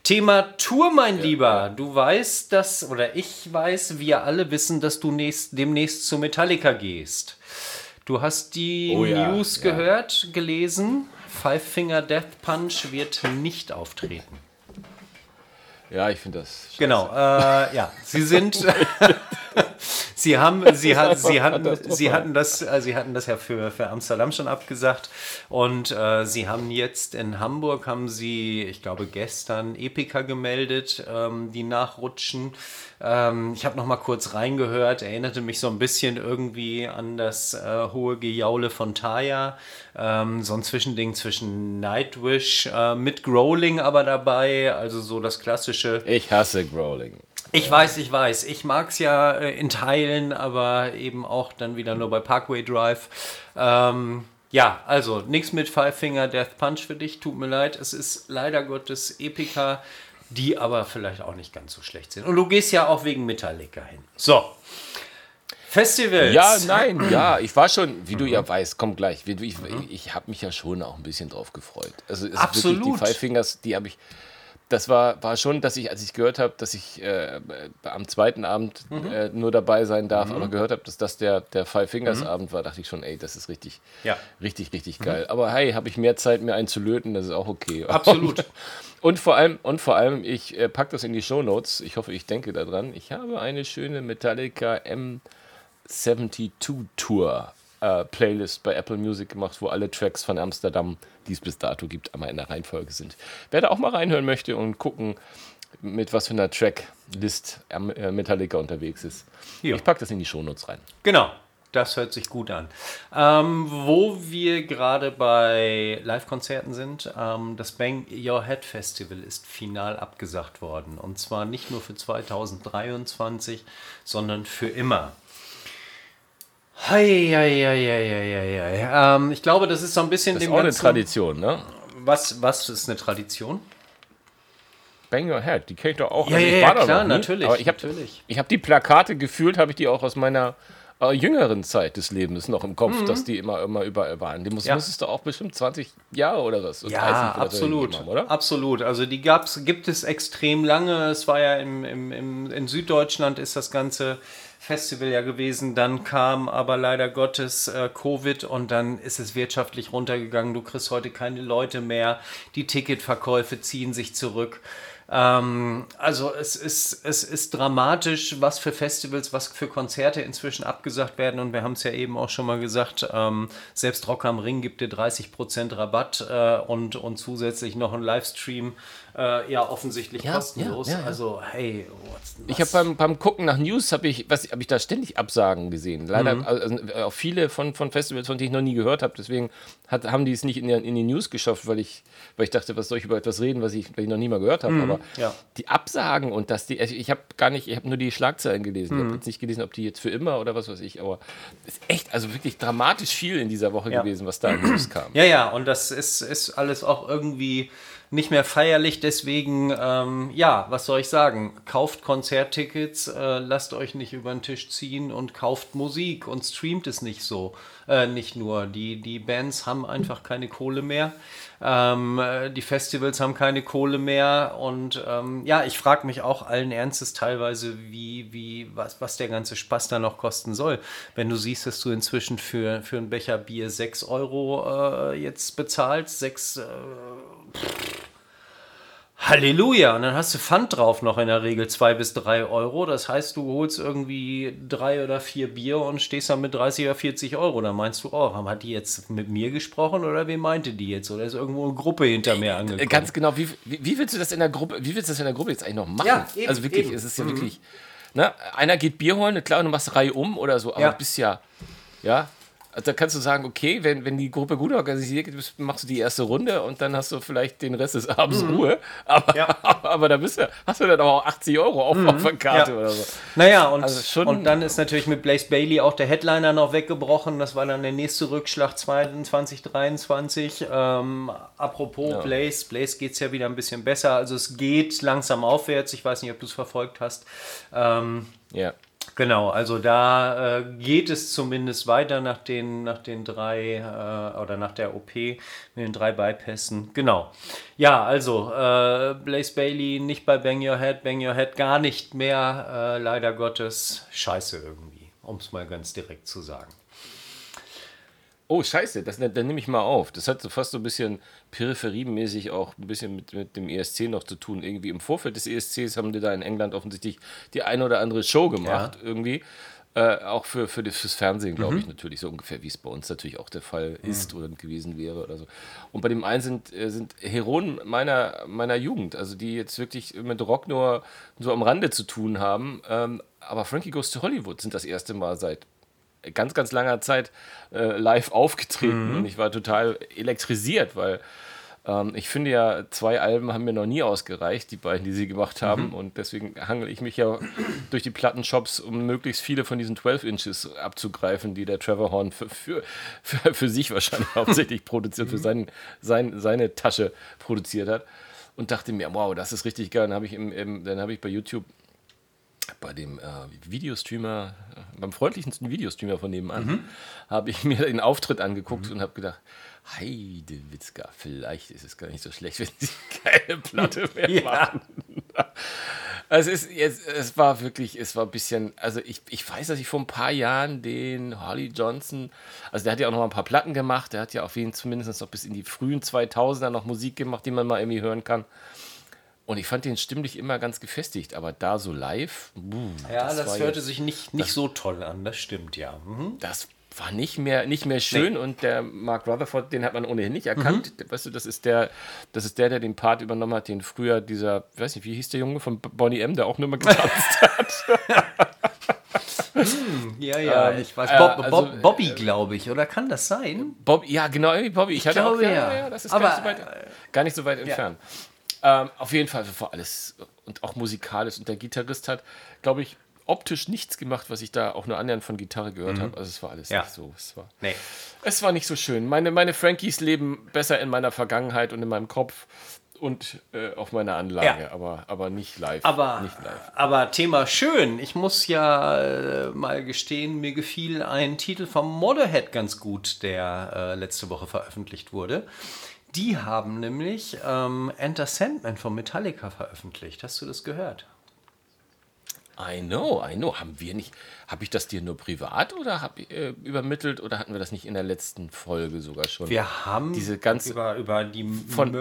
Thema Tour, mein ja. Lieber. Du weißt, dass, oder ich weiß, wir alle wissen, dass du nächst, demnächst zu Metallica gehst. Du hast die oh, ja. News gehört, ja. gelesen. Five Finger Death Punch wird nicht auftreten. Ja, ich finde das. Scheiße. Genau, äh, ja. Sie sind. <laughs> <laughs> Sie haben, sie, hat, sie, hatten, sie, hatten das, äh, sie hatten das ja für, für Amsterdam schon abgesagt und äh, sie haben jetzt in Hamburg, haben sie, ich glaube gestern, Epica gemeldet, ähm, die nachrutschen. Ähm, ich habe noch mal kurz reingehört, erinnerte mich so ein bisschen irgendwie an das äh, hohe Gejaule von Taya. Ähm, so ein Zwischending zwischen Nightwish äh, mit Growling aber dabei, also so das klassische. Ich hasse Growling. Ich weiß, ich weiß. Ich mag es ja äh, in Teilen, aber eben auch dann wieder nur bei Parkway Drive. Ähm, ja, also nichts mit Five Finger Death Punch für dich, tut mir leid. Es ist leider Gottes Epica, die aber vielleicht auch nicht ganz so schlecht sind. Und du gehst ja auch wegen Metallica hin. So. Festivals. Ja, nein, <clears throat> ja, ich war schon, wie du ja weißt, komm gleich. Ich, ich, ich habe mich ja schon auch ein bisschen drauf gefreut. Also Absolut. die Five Fingers, die habe ich das war, war schon, dass ich, als ich gehört habe, dass ich äh, am zweiten Abend mhm. äh, nur dabei sein darf, mhm. aber gehört habe, dass das der, der Five Fingers mhm. Abend war, dachte ich schon, ey, das ist richtig, ja. richtig, richtig geil. Mhm. Aber hey, habe ich mehr Zeit, mir einen zu löten, das ist auch okay. <laughs> Absolut. Und, und vor allem, und vor allem, ich äh, packe das in die Show Notes. Ich hoffe, ich denke daran. Ich habe eine schöne Metallica M72 Tour äh, Playlist bei Apple Music gemacht, wo alle Tracks von Amsterdam, die es bis dato gibt, einmal in der Reihenfolge sind. Wer da auch mal reinhören möchte und gucken, mit was für einer Tracklist äh, Metallica unterwegs ist. Jo. Ich packe das in die Shownotes rein. Genau. Das hört sich gut an. Ähm, wo wir gerade bei Live-Konzerten sind, ähm, das Bang Your Head Festival ist final abgesagt worden. Und zwar nicht nur für 2023, sondern für immer. Hei, hei, hei, hei, ähm, ich glaube, das ist so ein bisschen das ist dem auch ganzen, eine Tradition, ne? Was, was ist eine Tradition? Bang Your Head, die kenne ich doch auch. Ja, also ja, ja klar, natürlich. Aber ich habe hab die Plakate gefühlt, habe ich die auch aus meiner äh, jüngeren Zeit des Lebens noch im Kopf, mhm. dass die immer, immer überall waren. Die muss, ja. musstest du auch bestimmt 20 Jahre oder was? Ja, absolut. Haben, oder? Absolut. Also die gab's, gibt es extrem lange. Es war ja im, im, im, in Süddeutschland ist das Ganze Festival ja gewesen. Dann kam aber leider Gottes äh, Covid und dann ist es wirtschaftlich runtergegangen. Du kriegst heute keine Leute mehr. Die Ticketverkäufe ziehen sich zurück. Ähm, also es ist, es ist dramatisch, was für Festivals, was für Konzerte inzwischen abgesagt werden. Und wir haben es ja eben auch schon mal gesagt, ähm, selbst Rock am Ring gibt dir 30% Rabatt äh, und, und zusätzlich noch ein Livestream äh, ja offensichtlich ja, kostenlos. Ja, ja, also, hey, what's, Ich habe beim, beim Gucken nach News, habe ich, hab ich da ständig Absagen gesehen. Leider mhm. also, äh, auch viele von, von Festivals, von denen ich noch nie gehört habe. Deswegen hat, haben die es nicht in, in die News geschafft, weil ich, weil ich dachte, was soll ich über etwas reden, was ich, was ich noch nie mal gehört habe. Mhm. Aber die Absagen und dass die, also ich habe gar nicht, ich habe nur die Schlagzeilen gelesen. Mhm. Ich habe jetzt nicht gelesen, ob die jetzt für immer oder was weiß ich. Aber es ist echt, also wirklich dramatisch viel in dieser Woche gewesen, was da in News kam. Ja, ja, und das ist, ist alles auch irgendwie nicht mehr feierlich. Deswegen, ähm, ja, was soll ich sagen? Kauft Konzerttickets, äh, lasst euch nicht über den Tisch ziehen und kauft Musik und streamt es nicht so. Äh, nicht nur. Die, die Bands haben einfach keine Kohle mehr. Ähm, äh, die Festivals haben keine Kohle mehr. Und ähm, ja, ich frage mich auch allen Ernstes teilweise, wie, wie, was, was der ganze Spaß da noch kosten soll. Wenn du siehst, dass du inzwischen für, für einen Becher Bier 6 Euro äh, jetzt bezahlst, 6 äh, Halleluja! Und dann hast du Pfand drauf noch in der Regel zwei bis drei Euro. Das heißt, du holst irgendwie drei oder vier Bier und stehst dann mit 30 oder 40 Euro. Da meinst du, oh, hat die jetzt mit mir gesprochen oder wen meinte die jetzt? Oder ist irgendwo eine Gruppe hinter mir äh, angekommen? Ganz genau. Wie, wie, wie, willst du das in der Gruppe, wie willst du das in der Gruppe jetzt eigentlich noch machen? Ja, eben, also wirklich, eben. es ist ja mhm. wirklich. Ne? Einer geht Bier holen, klar, du machst Reihe um oder so, aber ja. du bist ja, ja, also da kannst du sagen, okay, wenn, wenn die Gruppe gut organisiert ist, machst du die erste Runde und dann hast du vielleicht den Rest des Abends mhm. Ruhe. Aber, ja. <laughs> aber, aber, da bist du, hast du dann auch 80 Euro auf, mhm. auf der Karte ja. oder so. Naja, und, also schon, und dann ist natürlich mit Blaze Bailey auch der Headliner noch weggebrochen. Das war dann der nächste Rückschlag 2023. Ähm, apropos ja. Blaze, Blaze geht es ja wieder ein bisschen besser. Also es geht langsam aufwärts. Ich weiß nicht, ob du es verfolgt hast. Ähm, ja. Genau, also da äh, geht es zumindest weiter nach den, nach den drei äh, oder nach der OP mit den drei Bypässen. Genau. Ja, also äh, Blaze Bailey nicht bei Bang Your Head, Bang Your Head gar nicht mehr, äh, leider Gottes. Scheiße irgendwie, um es mal ganz direkt zu sagen. Oh, scheiße, das, dann, nehme ich mal auf. Das hat so fast so ein bisschen peripheriemäßig auch ein bisschen mit, mit dem ESC noch zu tun. Irgendwie im Vorfeld des ESCs haben die da in England offensichtlich die eine oder andere Show gemacht, ja. irgendwie. Äh, auch für, für das, fürs Fernsehen, glaube mhm. ich, natürlich, so ungefähr, wie es bei uns natürlich auch der Fall mhm. ist oder gewesen wäre oder so. Und bei dem einen sind, äh, sind Heroen meiner, meiner Jugend, also die jetzt wirklich mit Rock nur so am Rande zu tun haben. Ähm, aber Frankie Goes to Hollywood sind das erste Mal seit ganz, ganz langer Zeit äh, live aufgetreten mhm. und ich war total elektrisiert, weil ähm, ich finde ja, zwei Alben haben mir noch nie ausgereicht, die beiden, die sie gemacht haben. Mhm. Und deswegen hangel ich mich ja durch die Plattenshops, um möglichst viele von diesen 12 Inches abzugreifen, die der Trevor Horn für, für, für, für sich wahrscheinlich <laughs> hauptsächlich produziert, für mhm. sein, sein, seine Tasche produziert hat. Und dachte mir, wow, das ist richtig geil. Dann habe ich, im, im, dann ich bei YouTube bei dem äh, Videostreamer, äh, beim freundlichsten Videostreamer von nebenan, mhm. habe ich mir den Auftritt angeguckt mhm. und habe gedacht, Heide Witzka, vielleicht ist es gar nicht so schlecht, <laughs> wenn sie keine Platte mehr ja. machen. <laughs> Also es, ist jetzt, es war wirklich, es war ein bisschen, also ich, ich weiß, dass ich vor ein paar Jahren den Holly Johnson, also der hat ja auch noch mal ein paar Platten gemacht, der hat ja auf jeden Fall zumindest noch bis in die frühen 2000er noch Musik gemacht, die man mal irgendwie hören kann. Und ich fand den stimmlich immer ganz gefestigt, aber da so live. Buh, ja, das, das hörte jetzt, sich nicht, nicht das, so toll an, das stimmt ja. Mhm. Das war nicht mehr, nicht mehr schön nee. und der Mark Rutherford, den hat man ohnehin nicht erkannt. Mhm. Weißt du, das ist der, das ist der, der den Part übernommen hat, den früher dieser, weiß nicht, wie hieß der Junge von Bonnie M, der auch nur mal getanzt <laughs> hat. hm, ja, ja, äh, ich weiß. Bob, also, Bob, Bobby, äh, glaube ich, oder kann das sein? Bob, ja, genau, Bobby. Ich, ich hatte glaube, auch, ja, ja. ja, das ist Aber, gar, nicht so weit, gar nicht so weit entfernt. Ähm, auf jeden Fall war alles und auch musikalisch. Und der Gitarrist hat, glaube ich, optisch nichts gemacht, was ich da auch nur annähernd von Gitarre gehört mhm. habe. Also es war alles ja. nicht so. Es war, nee. es war nicht so schön. Meine, meine Frankies leben besser in meiner Vergangenheit und in meinem Kopf und äh, auf meiner Anlage, ja. aber, aber nicht live. Aber, nicht live. aber Thema schön. Ich muss ja äh, mal gestehen, mir gefiel ein Titel vom Motorhead ganz gut, der äh, letzte Woche veröffentlicht wurde. Die haben nämlich ähm, Enter Sandman von Metallica veröffentlicht. Hast du das gehört? I know, I know. Haben wir nicht, habe ich das dir nur privat oder hab, äh, übermittelt oder hatten wir das nicht in der letzten Folge sogar schon? Wir haben diese ganze über, über die von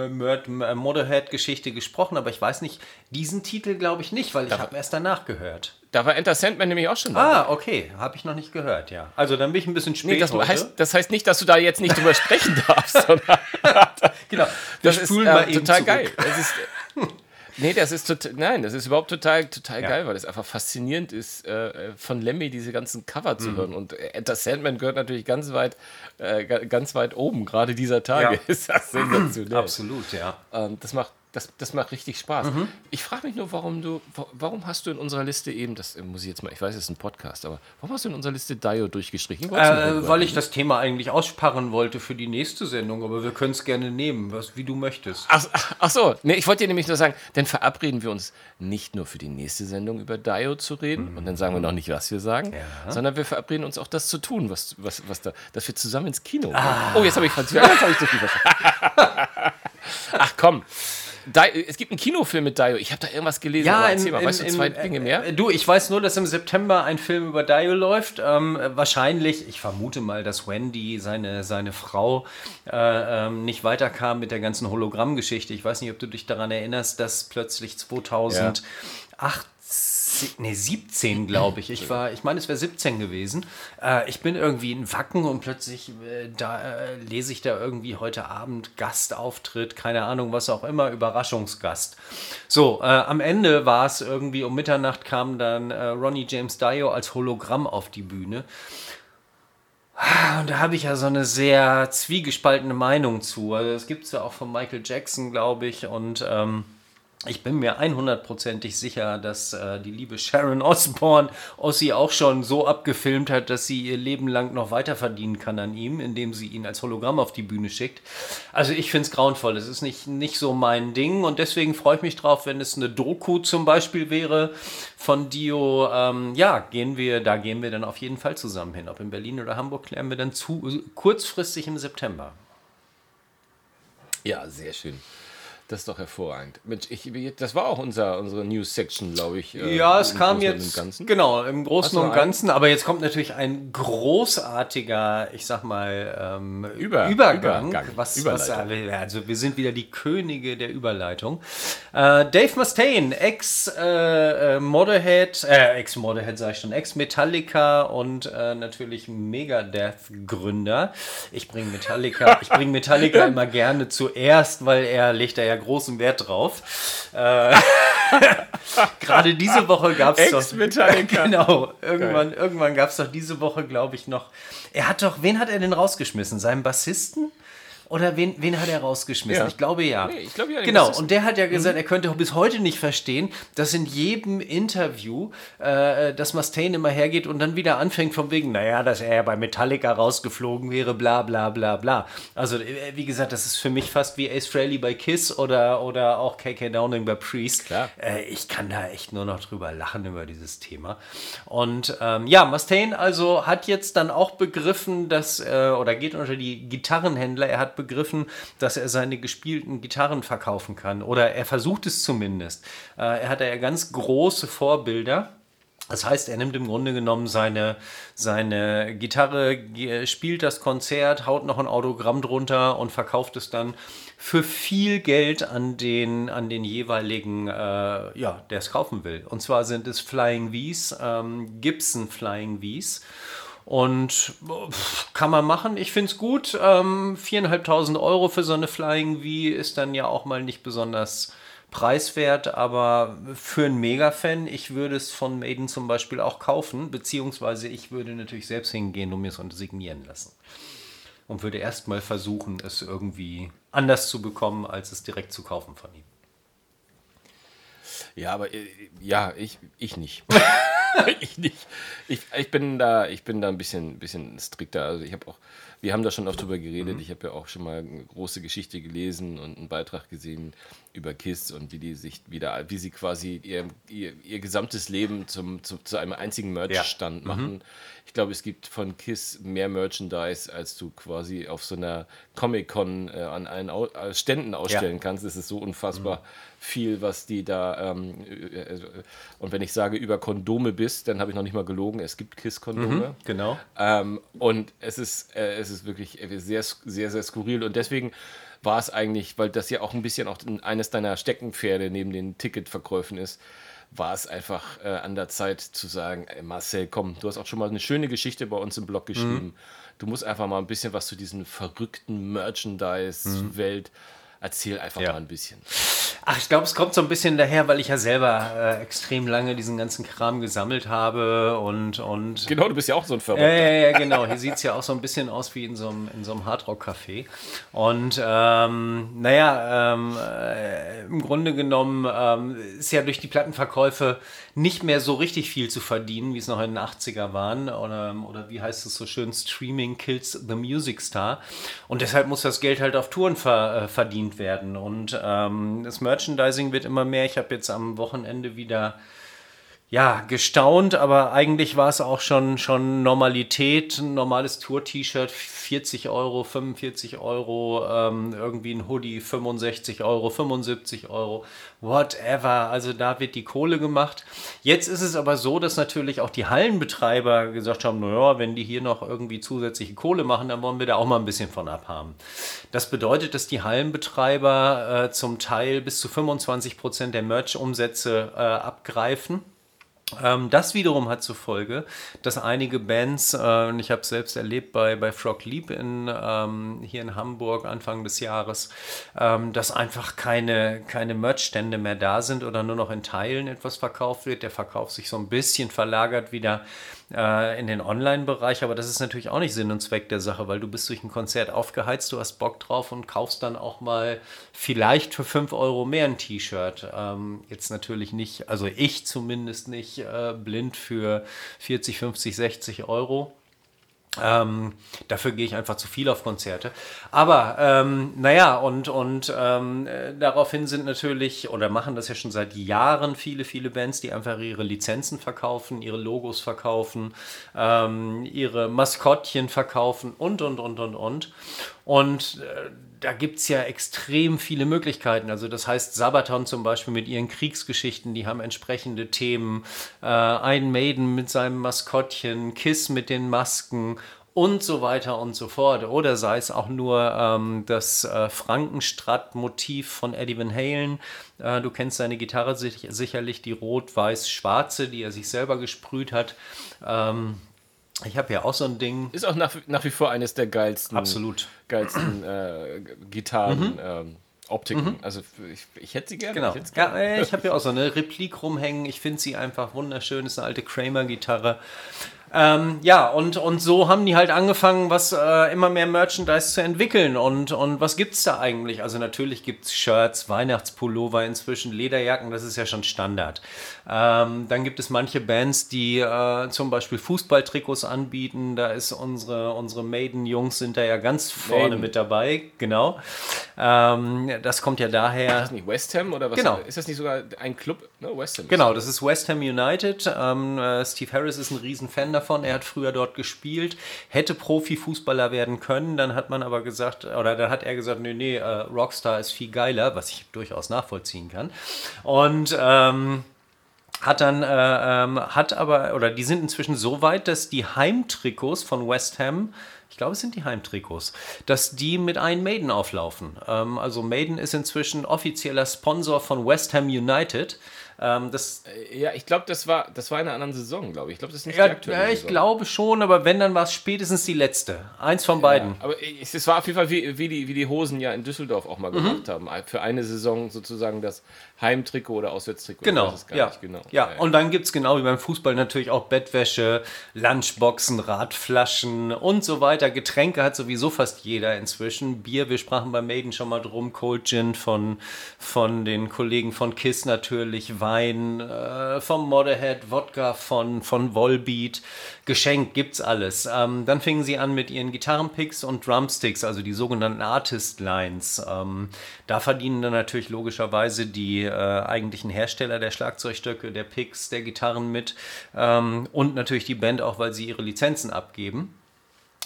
Motorhead-Geschichte gesprochen, aber ich weiß nicht, diesen Titel glaube ich nicht, weil ich habe erst danach gehört. Da war Enter Sandman nämlich auch schon dabei. Ah, okay. Habe ich noch nicht gehört, ja. Also dann bin ich ein bisschen spät nee, das Heißt, das heißt nicht, dass du da jetzt nicht drüber sprechen darfst. <laughs> genau. Das ist äh, total geil. Das ist, <laughs> Nee, das ist total, nein, das ist überhaupt total, total ja. geil, weil es einfach faszinierend ist, äh, von Lemmy diese ganzen Cover zu mhm. hören. Und äh, Enter Sandman gehört natürlich ganz weit, äh, ganz weit oben, gerade dieser Tage. Ja. <laughs> ist das sensationell. Absolut, ja. Ähm, das macht Das, das macht richtig Spaß. Mhm. Ich frage mich nur, warum du, warum hast du in unserer Liste eben, das muss ich jetzt mal, ich weiß, es ist ein Podcast, aber warum hast du in unserer Liste Dio durchgestrichen? Äh, weil ich das Thema eigentlich aussparen wollte für die nächste Sendung, aber wir können es gerne nehmen, was, wie du möchtest. Ach, ach so, nee, ich wollte dir nämlich nur sagen, dann verabreden wir uns nicht nur für die nächste Sendung über Dio zu reden mhm. und dann sagen wir noch nicht, was wir sagen, ja. sondern wir verabreden uns auch das zu tun, was, was, was da, dass wir zusammen ins Kino gehen. Ah. Oh, jetzt habe ich Französisch, jetzt habe ich zu viel verstanden. <laughs> ach komm. Di es gibt einen Kinofilm mit Dio. Ich habe da irgendwas gelesen. Ja, im, mal, weißt im, du zwei im, Dinge mehr? Äh, du, ich weiß nur, dass im September ein Film über Dio läuft. Ähm, wahrscheinlich, ich vermute mal, dass Wendy, seine, seine Frau, äh, ähm, nicht weiterkam mit der ganzen Hologrammgeschichte. Ich weiß nicht, ob du dich daran erinnerst, dass plötzlich 2008 ja nee, 17, glaube ich. Ich war, ich meine, es wäre 17 gewesen. Äh, ich bin irgendwie in Wacken und plötzlich äh, da äh, lese ich da irgendwie heute Abend Gastauftritt, keine Ahnung, was auch immer, Überraschungsgast. So, äh, am Ende war es irgendwie um Mitternacht kam dann äh, Ronnie James Dio als Hologramm auf die Bühne. Und da habe ich ja so eine sehr zwiegespaltene Meinung zu. Also, es gibt es ja auch von Michael Jackson, glaube ich, und ähm, ich bin mir 100%ig sicher, dass äh, die liebe Sharon Osbourne Ossi auch schon so abgefilmt hat, dass sie ihr Leben lang noch weiter verdienen kann an ihm, indem sie ihn als Hologramm auf die Bühne schickt. Also ich finde es grauenvoll. Es ist nicht, nicht so mein Ding und deswegen freue ich mich drauf, wenn es eine Doku zum Beispiel wäre von Dio. Ähm, ja, gehen wir, da gehen wir dann auf jeden Fall zusammen hin. Ob in Berlin oder Hamburg klären wir dann zu, kurzfristig im September. Ja, sehr schön. Das ist doch hervorragend. Ich, das war auch unser, unsere News-Section, glaube ich. Äh, ja, es kam jetzt. Genau, im Großen und Ganzen. Aber jetzt kommt natürlich ein großartiger, ich sag mal, ähm, Über, Übergang. Übergang. Was, was, also, wir sind wieder die Könige der Überleitung. Äh, Dave Mustaine, Ex-Motorhead, äh, äh Ex-Motorhead sag ich schon, Ex-Metallica und äh, natürlich Megadeth-Gründer. Ich bringe Metallica, ich bring Metallica <laughs> immer gerne zuerst, weil er legt da ja großen Wert drauf. Äh, <laughs> Gerade diese Woche gab es doch. <laughs> Genau, irgendwann, irgendwann gab es doch diese Woche, glaube ich, noch. Er hat doch, wen hat er denn rausgeschmissen? Seinen Bassisten? Oder wen, wen hat er rausgeschmissen? Ja. Ich glaube ja. Nee, ich glaube ja. Genau, und der hat ja gesagt, mhm. er könnte bis heute nicht verstehen, dass in jedem Interview äh, dass Mustaine immer hergeht und dann wieder anfängt von wegen, naja, dass er ja bei Metallica rausgeflogen wäre, bla bla bla bla. Also, äh, wie gesagt, das ist für mich fast wie Ace Frehley bei Kiss oder, oder auch KK Downing bei Priest. Klar. Äh, ich kann da echt nur noch drüber lachen über dieses Thema. Und ähm, ja, Mustaine also hat jetzt dann auch begriffen, dass, äh, oder geht unter die Gitarrenhändler, er hat begriffen, dass er seine gespielten Gitarren verkaufen kann. Oder er versucht es zumindest. Äh, er hat ja ganz große Vorbilder. Das heißt, er nimmt im Grunde genommen seine, seine Gitarre, spielt das Konzert, haut noch ein Autogramm drunter und verkauft es dann für viel Geld an den, an den jeweiligen, äh, ja, der es kaufen will. Und zwar sind es Flying Vs, ähm, Gibson Flying Vs. Und kann man machen. Ich finde es gut. Ähm, 4.500 Euro für so eine Flying V ist dann ja auch mal nicht besonders preiswert, aber für einen Mega-Fan, ich würde es von Maiden zum Beispiel auch kaufen, beziehungsweise ich würde natürlich selbst hingehen und mir es signieren lassen. Und würde erstmal versuchen, es irgendwie anders zu bekommen, als es direkt zu kaufen von ihm. Ja, aber äh, ja, ich, ich nicht. <laughs> <laughs> ich nicht. Ich, ich, bin da, ich bin da ein bisschen, bisschen strikter. Also ich habe auch, wir haben da schon oft drüber geredet. Mhm. Ich habe ja auch schon mal eine große Geschichte gelesen und einen Beitrag gesehen über KISS und wie die sich wieder, wie sie quasi ihr, ihr, ihr gesamtes Leben zum, zu, zu einem einzigen Merch-Stand ja. machen. Mhm. Ich glaube, es gibt von KISS mehr Merchandise, als du quasi auf so einer Comic-Con äh, an allen Au äh, Ständen ausstellen ja. kannst. Es ist so unfassbar. Mhm viel, was die da. Ähm, äh, und wenn ich sage über Kondome bist, dann habe ich noch nicht mal gelogen. Es gibt KISS-Kondome. Mhm, genau. Ähm, und es ist, äh, es ist wirklich sehr, sehr, sehr skurril. Und deswegen war es eigentlich, weil das ja auch ein bisschen auch eines deiner Steckenpferde neben den Ticketverkäufen ist, war es einfach äh, an der Zeit zu sagen, ey Marcel, komm, du hast auch schon mal eine schöne Geschichte bei uns im Blog geschrieben. Mhm. Du musst einfach mal ein bisschen was zu diesen verrückten Merchandise-Welt. Mhm. Erzähl einfach ja. mal ein bisschen. Ach, ich glaube, es kommt so ein bisschen daher, weil ich ja selber äh, extrem lange diesen ganzen Kram gesammelt habe und. und genau, du bist ja auch so ein Verrückter. Ja, ja, genau. Hier sieht es ja auch so ein bisschen aus wie in so einem, in so einem Hardrock-Café. Und ähm, naja, ähm, äh, im Grunde genommen ähm, ist ja durch die Plattenverkäufe nicht mehr so richtig viel zu verdienen, wie es noch in den 80er waren. Oder, oder wie heißt es so schön, Streaming kills the music star. Und deshalb muss das Geld halt auf Touren ver, äh, verdient werden. Und ähm, das Merch Merchandising wird immer mehr. Ich habe jetzt am Wochenende wieder ja, gestaunt, aber eigentlich war es auch schon, schon Normalität. Ein normales Tour-T-Shirt, 40 Euro, 45 Euro, ähm, irgendwie ein Hoodie, 65 Euro, 75 Euro, whatever. Also da wird die Kohle gemacht. Jetzt ist es aber so, dass natürlich auch die Hallenbetreiber gesagt haben, naja, wenn die hier noch irgendwie zusätzliche Kohle machen, dann wollen wir da auch mal ein bisschen von abhaben. Das bedeutet, dass die Hallenbetreiber äh, zum Teil bis zu 25 Prozent der Merch-Umsätze äh, abgreifen das wiederum hat zur Folge, dass einige Bands, äh, und ich habe es selbst erlebt bei, bei Frog Leap in, ähm, hier in Hamburg Anfang des Jahres, ähm, dass einfach keine, keine Merchstände mehr da sind oder nur noch in Teilen etwas verkauft wird. Der Verkauf sich so ein bisschen verlagert wieder äh, in den Online-Bereich, aber das ist natürlich auch nicht Sinn und Zweck der Sache, weil du bist durch ein Konzert aufgeheizt, du hast Bock drauf und kaufst dann auch mal vielleicht für 5 Euro mehr ein T-Shirt. Ähm, jetzt natürlich nicht, also ich zumindest nicht äh, blind für 40, 50, 60 Euro. Ähm, dafür gehe ich einfach zu viel auf Konzerte. Aber ähm, naja, und, und ähm, äh, daraufhin sind natürlich, oder machen das ja schon seit Jahren viele, viele Bands, die einfach ihre Lizenzen verkaufen, ihre Logos verkaufen, ähm, ihre Maskottchen verkaufen und, und, und, und, und. Und äh, da gibt es ja extrem viele Möglichkeiten. Also das heißt, Sabaton zum Beispiel mit ihren Kriegsgeschichten, die haben entsprechende Themen. Äh, ein Maiden mit seinem Maskottchen, Kiss mit den Masken und so weiter und so fort. Oder sei es auch nur ähm, das äh, Frankenstratt-Motiv von Eddie Van Halen. Äh, du kennst seine Gitarre sich, sicherlich, die rot-weiß-schwarze, die er sich selber gesprüht hat. Ähm, ich habe ja auch so ein Ding. Ist auch nach, nach wie vor eines der geilsten, Absolut. geilsten äh, Gitarren. Mhm. Ähm, Optiken. Mhm. Also ich, ich, hätte sie gerne. Genau. Ich, ja, ich habe ja auch so <laughs> eine Replik rumhängen. Ich finde sie einfach wunderschön. Ist eine alte Kramer-Gitarre. Ähm, ja, und, und so haben die halt angefangen, was äh, immer mehr Merchandise zu entwickeln. Und, und was es da eigentlich? Also natürlich gibt es Shirts, Weihnachtspullover inzwischen, Lederjacken, das ist ja schon Standard. Ähm, dann gibt es manche Bands, die äh, zum Beispiel Fußballtrikots anbieten. Da ist unsere, unsere Maiden-Jungs sind da ja ganz vorne Maiden. mit dabei. Genau. Ähm, das kommt ja daher. Ist das nicht West Ham oder was? Genau. Ist das nicht sogar ein Club? Ne, West Ham. Genau, das ist West Ham United. Ähm, äh, Steve Harris ist ein Riesenfan davon. Er hat früher dort gespielt, hätte Profifußballer werden können. Dann hat man aber gesagt, oder dann hat er gesagt, nee, nee, äh, Rockstar ist viel geiler, was ich durchaus nachvollziehen kann. Und ähm, hat dann, äh, ähm, hat aber, oder die sind inzwischen so weit, dass die Heimtrikots von West Ham ich glaube, es sind die Heimtrikots, dass die mit einem Maiden auflaufen. Ähm, also Maiden ist inzwischen offizieller Sponsor von West Ham United. Ähm, das äh, ja, ich glaube, das war, das war in einer anderen Saison, glaube ich. Ich glaube, das ist nicht ja, die aktuelle Ja, ich Saison. glaube schon, aber wenn, dann war es spätestens die letzte. Eins von beiden. Ja, aber es war auf jeden Fall, wie, wie, die, wie die Hosen ja in Düsseldorf auch mal mhm. gemacht haben. Für eine Saison sozusagen das Heimtrikot oder Auswärtstrikot. Genau, ja. genau. Ja. ja. und dann gibt es genau wie beim Fußball natürlich auch Bettwäsche, Lunchboxen, Radflaschen und so weiter. Getränke hat sowieso fast jeder inzwischen. Bier, wir sprachen bei Maiden schon mal drum. Cold Gin von, von den Kollegen von KISS natürlich. Wein äh, vom Motorhead, Wodka von, von Volbeat. Geschenkt gibt's alles. Ähm, dann fingen sie an mit ihren Gitarrenpicks und Drumsticks, also die sogenannten Artist Lines. Ähm, da verdienen dann natürlich logischerweise die äh, eigentlichen Hersteller der Schlagzeugstöcke, der Picks, der Gitarren mit ähm, und natürlich die Band auch, weil sie ihre Lizenzen abgeben.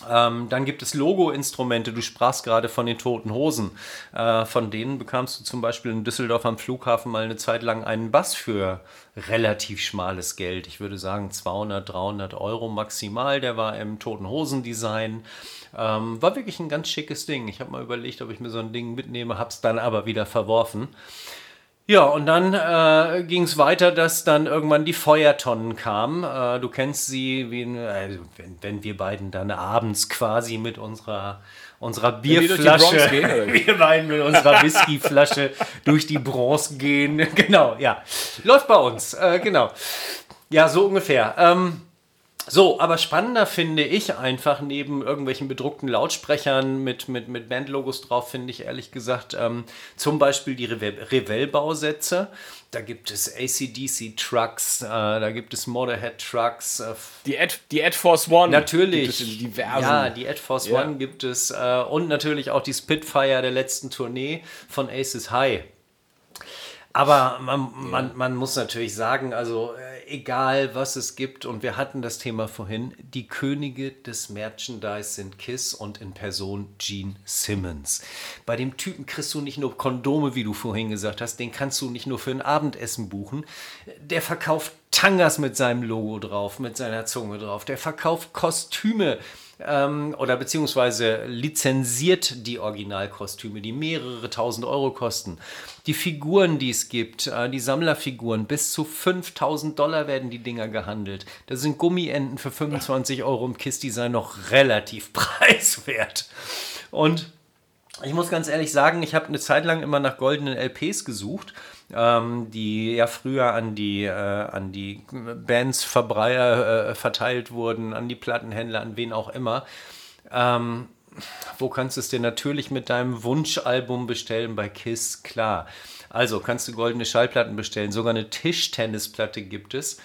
Ähm, dann gibt es Logo-Instrumente. Du sprachst gerade von den toten Hosen. Äh, von denen bekamst du zum Beispiel in Düsseldorf am Flughafen mal eine Zeit lang einen Bass für relativ schmales Geld. Ich würde sagen 200, 300 Euro maximal. Der war im toten Hosen-Design. Ähm, war wirklich ein ganz schickes Ding. Ich habe mal überlegt, ob ich mir so ein Ding mitnehme, habe es dann aber wieder verworfen. Ja, und dann äh, ging es weiter, dass dann irgendwann die Feuertonnen kamen. Äh, du kennst sie, wie, äh, wenn, wenn, wir beiden dann abends quasi mit unserer, unserer Bierflasche. Gehen, <laughs> wir beiden mit unserer Whiskyflasche durch die Bronze gehen. <laughs> Genau, ja. Läuft bei uns. Äh, genau. Ja, so ungefähr. Ähm, so, aber spannender finde ich einfach neben irgendwelchen bedruckten Lautsprechern mit, mit, mit Bandlogos drauf, finde ich ehrlich gesagt ähm, zum Beispiel die Revell-Bausätze. Da gibt es ACDC-Trucks, äh, da gibt es Motorhead-Trucks. Äh, die, Ad, die Ad Force One. Natürlich. Ja, die Ad Force ja. One gibt es. Äh, und natürlich auch die Spitfire der letzten Tournee von Aces High. Aber man, man, man muss natürlich sagen, also äh, egal was es gibt, und wir hatten das Thema vorhin, die Könige des Merchandise sind Kiss und in Person Gene Simmons. Bei dem Typen kriegst du nicht nur Kondome, wie du vorhin gesagt hast, den kannst du nicht nur für ein Abendessen buchen. Der verkauft Tangas mit seinem Logo drauf, mit seiner Zunge drauf. Der verkauft Kostüme ähm, oder beziehungsweise lizenziert die Originalkostüme, die mehrere tausend Euro kosten. Die Figuren, die es gibt, äh, die Sammlerfiguren, bis zu 5000 Dollar werden die Dinger gehandelt. Da sind Gummienten für 25 Euro im KISS-Design noch relativ <laughs> preiswert. Und ich muss ganz ehrlich sagen, ich habe eine Zeit lang immer nach goldenen LPs gesucht ähm, die ja früher an die, äh, an die Bands Verbreier äh, verteilt wurden, an die Plattenhändler, an wen auch immer. Ähm, wo kannst du es dir natürlich mit deinem Wunschalbum bestellen? Bei KISS, klar. Also kannst du goldene Schallplatten bestellen. Sogar eine Tischtennisplatte gibt es.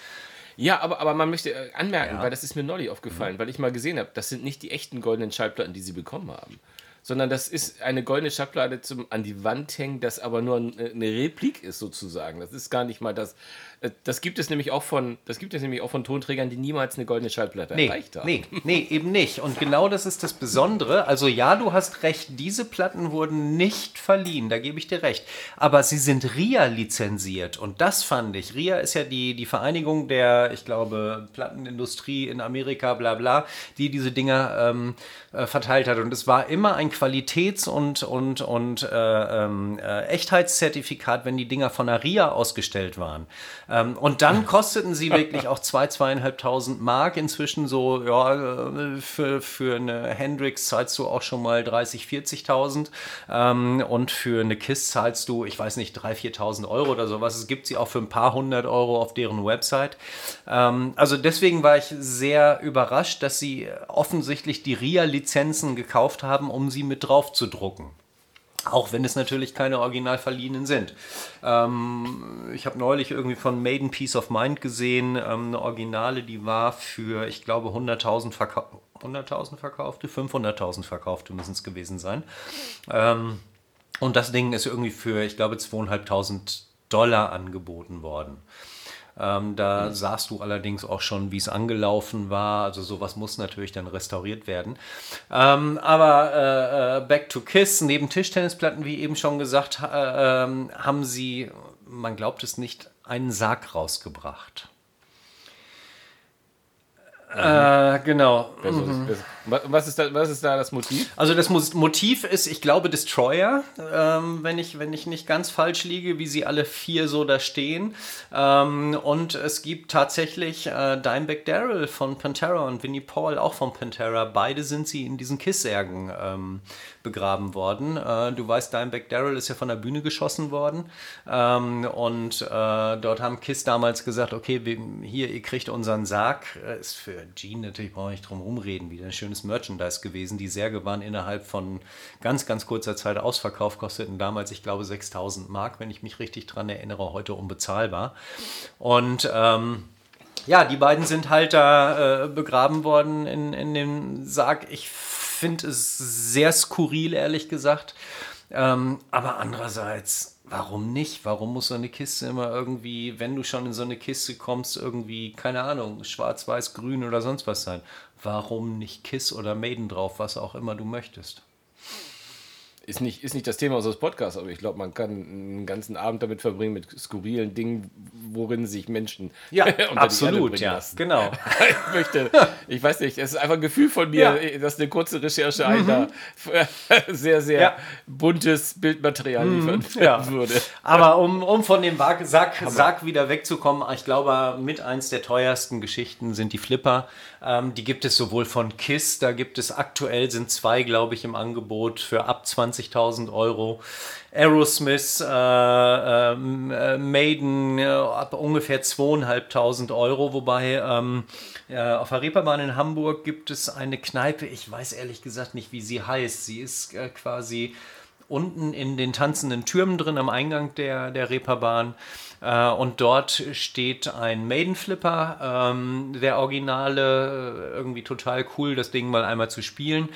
Ja, aber, aber man möchte äh, anmerken, ja. weil das ist mir neulich aufgefallen, mhm. weil ich mal gesehen habe, das sind nicht die echten goldenen Schallplatten, die sie bekommen haben sondern das ist eine goldene Schablade zum an die Wand hängen, das aber nur eine Replik ist sozusagen. Das ist gar nicht mal das. Äh, das gibt es nämlich auch von, das gibt es nämlich auch von Tonträgern, die niemals eine goldene Schallplatte nee, erreicht haben. Nee, nee, eben nicht. Und genau das ist das Besondere. Also ja, du hast recht, diese Platten wurden nicht verliehen, da gebe ich dir recht. Aber sie sind RIA lizenziert und das fand ich. RIA ist ja die, die Vereinigung der, ich glaube, Plattenindustrie in Amerika, bla bla, die diese Dinger ähm, äh, verteilt hat. Und es war immer ein Qualitäts- und, und, und äh, ähm, äh, Echtheitszertifikat, wenn die Dinger von der RIA ausgestellt waren. Ähm, und dann <laughs> kosteten sie wirklich auch 2.000, 2.500 Mark. Inzwischen so, ja, äh, für, für eine Hendrix zahlst du auch schon mal 30.000, 40.000. Ähm, und für eine KISS zahlst du, ich weiß nicht, 3.000, 4.000 Euro oder sowas. Es gibt sie auch für ein paar hundert Euro auf deren Website. Ähm, also deswegen war ich sehr überrascht, dass sie offensichtlich die RIA-Lizenzen gekauft haben, um sie mit drauf zu drucken. Auch wenn es natürlich keine original verliehenen sind. Ähm, ich habe neulich irgendwie von Maiden Peace of Mind gesehen, ähm, eine Originale, die war für, ich glaube, 100.000 Verka 100 verkaufte, 500.000 verkaufte müssen es gewesen sein. Ähm, und das Ding ist irgendwie für, ich glaube, 2.500 Dollar angeboten worden. Ähm, da mhm. sahst du allerdings auch schon, wie es angelaufen war. Also sowas muss natürlich dann restauriert werden. Ähm, aber äh, äh, Back to Kiss, neben Tischtennisplatten, wie eben schon gesagt, äh, ähm, haben sie, man glaubt es nicht, einen Sarg rausgebracht. Äh, genau. Mhm. Was, ist da, was ist da das Motiv? Also das Motiv ist, ich glaube, Destroyer, ähm, wenn, ich, wenn ich nicht ganz falsch liege, wie sie alle vier so da stehen. Ähm, und es gibt tatsächlich äh, Dimebag Daryl von Pantera und Vinnie Paul auch von Pantera. Beide sind sie in diesen Kisssärgen ähm, begraben worden. Äh, du weißt, Dimebag Daryl ist ja von der Bühne geschossen worden. Ähm, und äh, dort haben Kiss damals gesagt, okay, wir, hier, ihr kriegt unseren Sarg. Äh, ist für Gene natürlich, brauche ich nicht drum rumreden, wieder ein schönes Merchandise gewesen. Die Särge waren innerhalb von ganz, ganz kurzer Zeit ausverkauft, kosteten damals, ich glaube, 6000 Mark, wenn ich mich richtig dran erinnere, heute unbezahlbar. Und ähm, ja, die beiden sind halt da äh, begraben worden in, in dem Sarg. Ich finde es sehr skurril, ehrlich gesagt. Ähm, aber andererseits, warum nicht? Warum muss so eine Kiste immer irgendwie, wenn du schon in so eine Kiste kommst, irgendwie, keine Ahnung, schwarz, weiß, grün oder sonst was sein? Warum nicht Kiss oder Maiden drauf, was auch immer du möchtest? Ist nicht, ist nicht das Thema unseres Podcasts, aber ich glaube, man kann einen ganzen Abend damit verbringen, mit skurrilen Dingen, worin sich Menschen ja, <laughs> absolut, ja, lassen. genau. <laughs> ich möchte, ich weiß nicht, es ist einfach ein Gefühl von mir, ja. dass eine kurze Recherche mhm. da <laughs> sehr, sehr ja. buntes Bildmaterial mhm. liefern ja. würde. Aber um, um von dem Sack, Sack wieder wegzukommen, ich glaube, mit eins der teuersten Geschichten sind die Flipper. Ähm, die gibt es sowohl von KISS, da gibt es aktuell sind zwei, glaube ich, im Angebot für ab 20.000 Euro. Aerosmith, äh, äh, Maiden äh, ab ungefähr 2.500 Euro, wobei ähm, auf der Reeperbahn in Hamburg gibt es eine Kneipe, ich weiß ehrlich gesagt nicht, wie sie heißt. Sie ist äh, quasi unten in den tanzenden Türmen drin am Eingang der, der Reeperbahn. Äh, und dort steht ein Maiden-Flipper, ähm, der Originale, äh, irgendwie total cool, das Ding mal einmal zu spielen.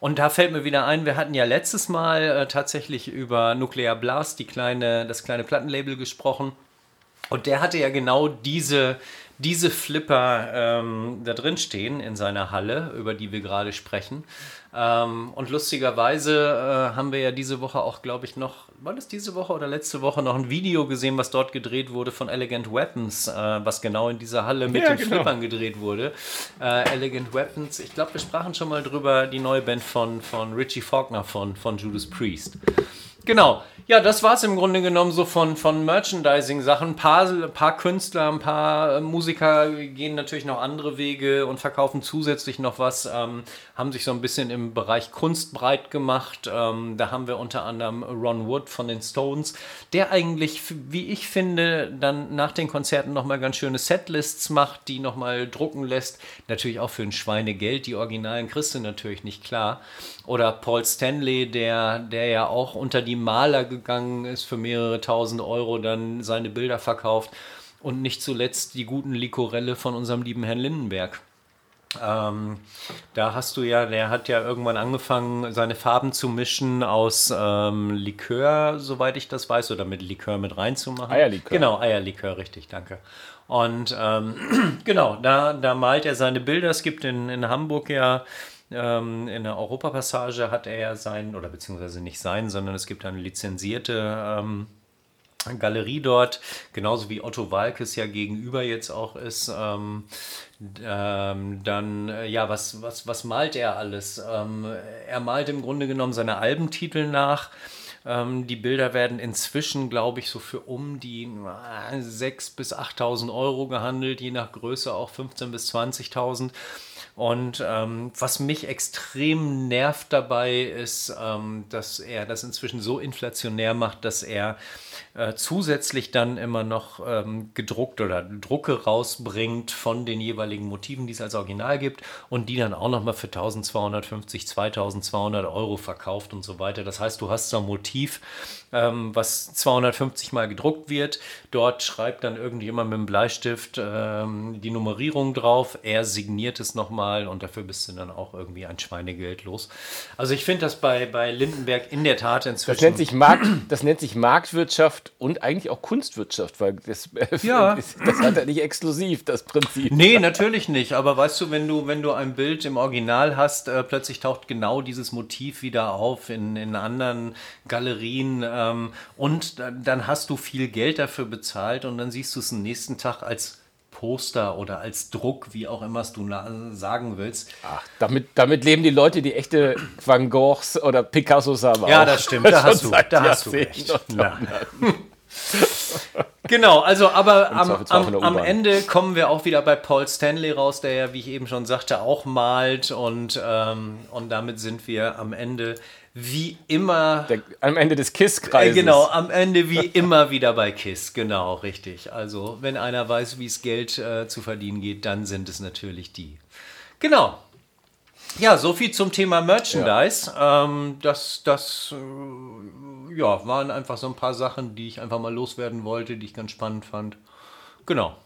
Und da fällt mir wieder ein, wir hatten ja letztes Mal äh, tatsächlich über Nuclear Blast, die kleine, das kleine Plattenlabel gesprochen. Und der hatte ja genau diese, diese Flipper ähm, da drin stehen in seiner Halle, über die wir gerade sprechen. Ähm, und lustigerweise äh, haben wir ja diese Woche auch, glaube ich, noch, war das diese Woche oder letzte Woche, noch ein Video gesehen, was dort gedreht wurde von Elegant Weapons, äh, was genau in dieser Halle mit ja, den genau. Flippern gedreht wurde. Äh, Elegant Weapons, ich glaube, wir sprachen schon mal drüber, die neue Band von, von Richie Faulkner von, von Judas Priest. Genau. Ja, das war es im Grunde genommen so von, von Merchandising-Sachen. Ein paar, paar Künstler, ein paar Musiker gehen natürlich noch andere Wege und verkaufen zusätzlich noch was, ähm, haben sich so ein bisschen im Bereich Kunst breit gemacht. Ähm, da haben wir unter anderem Ron Wood von den Stones, der eigentlich, wie ich finde, dann nach den Konzerten nochmal ganz schöne Setlists macht, die nochmal drucken lässt. Natürlich auch für ein Schweinegeld. Die Originalen kriegst du natürlich nicht klar. Oder Paul Stanley, der, der ja auch unter die Maler gegangen ist, für mehrere tausend Euro dann seine Bilder verkauft. Und nicht zuletzt die guten Likorelle von unserem lieben Herrn Lindenberg. Ähm, da hast du ja, der hat ja irgendwann angefangen, seine Farben zu mischen aus ähm, Likör, soweit ich das weiß, oder mit Likör mit reinzumachen. Eierlikör. Genau, Eierlikör, richtig, danke. Und ähm, <clears throat> genau, da, da malt er seine Bilder. Es gibt in, in Hamburg ja ähm, in der Europapassage hat er ja sein, oder beziehungsweise nicht sein, sondern es gibt eine lizenzierte ähm, Galerie dort, genauso wie Otto Walkes ja gegenüber jetzt auch ist. Ähm, ähm, dann, äh, ja, was, was, was malt er alles? Ähm, er malt im Grunde genommen seine Albentitel nach. Ähm, die Bilder werden inzwischen, glaube ich, so für um die äh, 6.000 bis 8.000 Euro gehandelt, je nach Größe auch 15.000 bis 20.000. Und ähm, was mich extrem nervt dabei ist, ähm, dass er das inzwischen so inflationär macht, dass er äh, zusätzlich dann immer noch ähm, gedruckt oder Drucke rausbringt von den jeweiligen Motiven, die es als Original gibt und die dann auch nochmal für 1250, 2200 Euro verkauft und so weiter. Das heißt, du hast so ein Motiv, ähm, was 250 Mal gedruckt wird. Dort schreibt dann irgendjemand mit dem Bleistift ähm, die Nummerierung drauf. Er signiert es nochmal und dafür bist du dann auch irgendwie ein Schweinegeld los. Also ich finde das bei, bei Lindenberg in der Tat inzwischen. Das nennt sich, Markt, das nennt sich Marktwirtschaft Wirtschaft und eigentlich auch Kunstwirtschaft, weil das, ja. <laughs> das hat er nicht exklusiv, das Prinzip. Nee, natürlich nicht. Aber weißt du, wenn du, wenn du ein Bild im Original hast, äh, plötzlich taucht genau dieses Motiv wieder auf in, in anderen Galerien ähm, und dann hast du viel Geld dafür bezahlt und dann siehst du es am nächsten Tag als Poster oder als Druck, wie auch immer es du sagen willst. Ach, damit, damit leben die Leute, die echte Van Goghs oder Picassos haben. Ja, das stimmt, da <laughs> hast du, da hast du recht. <laughs> <laughs> genau, also aber am, am, am, Ende kommen wir auch wieder bei Paul Stanley raus, der ja, wie ich eben schon sagte, auch malt und, ähm, und damit sind wir am Ende wie immer. Der, am Ende des KISS-Kreises. Äh, genau, am Ende wie <laughs> immer wieder bei KISS. Genau, richtig. Also, wenn einer weiß, wie es Geld äh, zu verdienen geht, dann sind es natürlich die. Genau. Ja, so viel zum Thema Merchandise. Ja. Ähm, das das äh, ja, waren einfach so ein paar Sachen, die ich einfach mal loswerden wollte, die ich ganz spannend fand. Genau.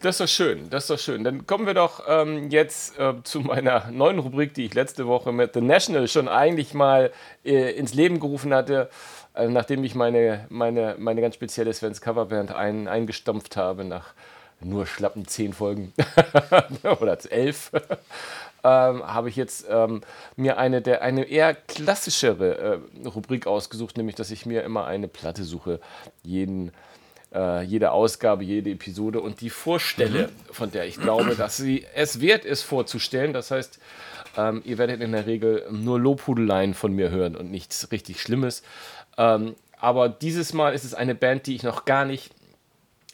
Das ist doch schön, das ist doch schön. Dann kommen wir doch ähm, jetzt äh, zu meiner <laughs> neuen Rubrik, die ich letzte Woche mit The National schon eigentlich mal äh, ins Leben gerufen hatte, äh, nachdem ich meine, meine, meine ganz spezielle Svens Coverband ein, eingestampft habe nach nur schlappen zehn Folgen <laughs> oder elf. Ähm, habe ich jetzt ähm, mir eine, der, eine eher klassischere äh, Rubrik ausgesucht, nämlich dass ich mir immer eine Platte suche, jeden, äh, jede Ausgabe, jede Episode und die vorstelle, mhm. von der ich glaube, dass sie es wert ist vorzustellen. Das heißt, ähm, ihr werdet in der Regel nur Lobhudeleien von mir hören und nichts richtig Schlimmes. Ähm, aber dieses Mal ist es eine Band, die ich noch gar nicht,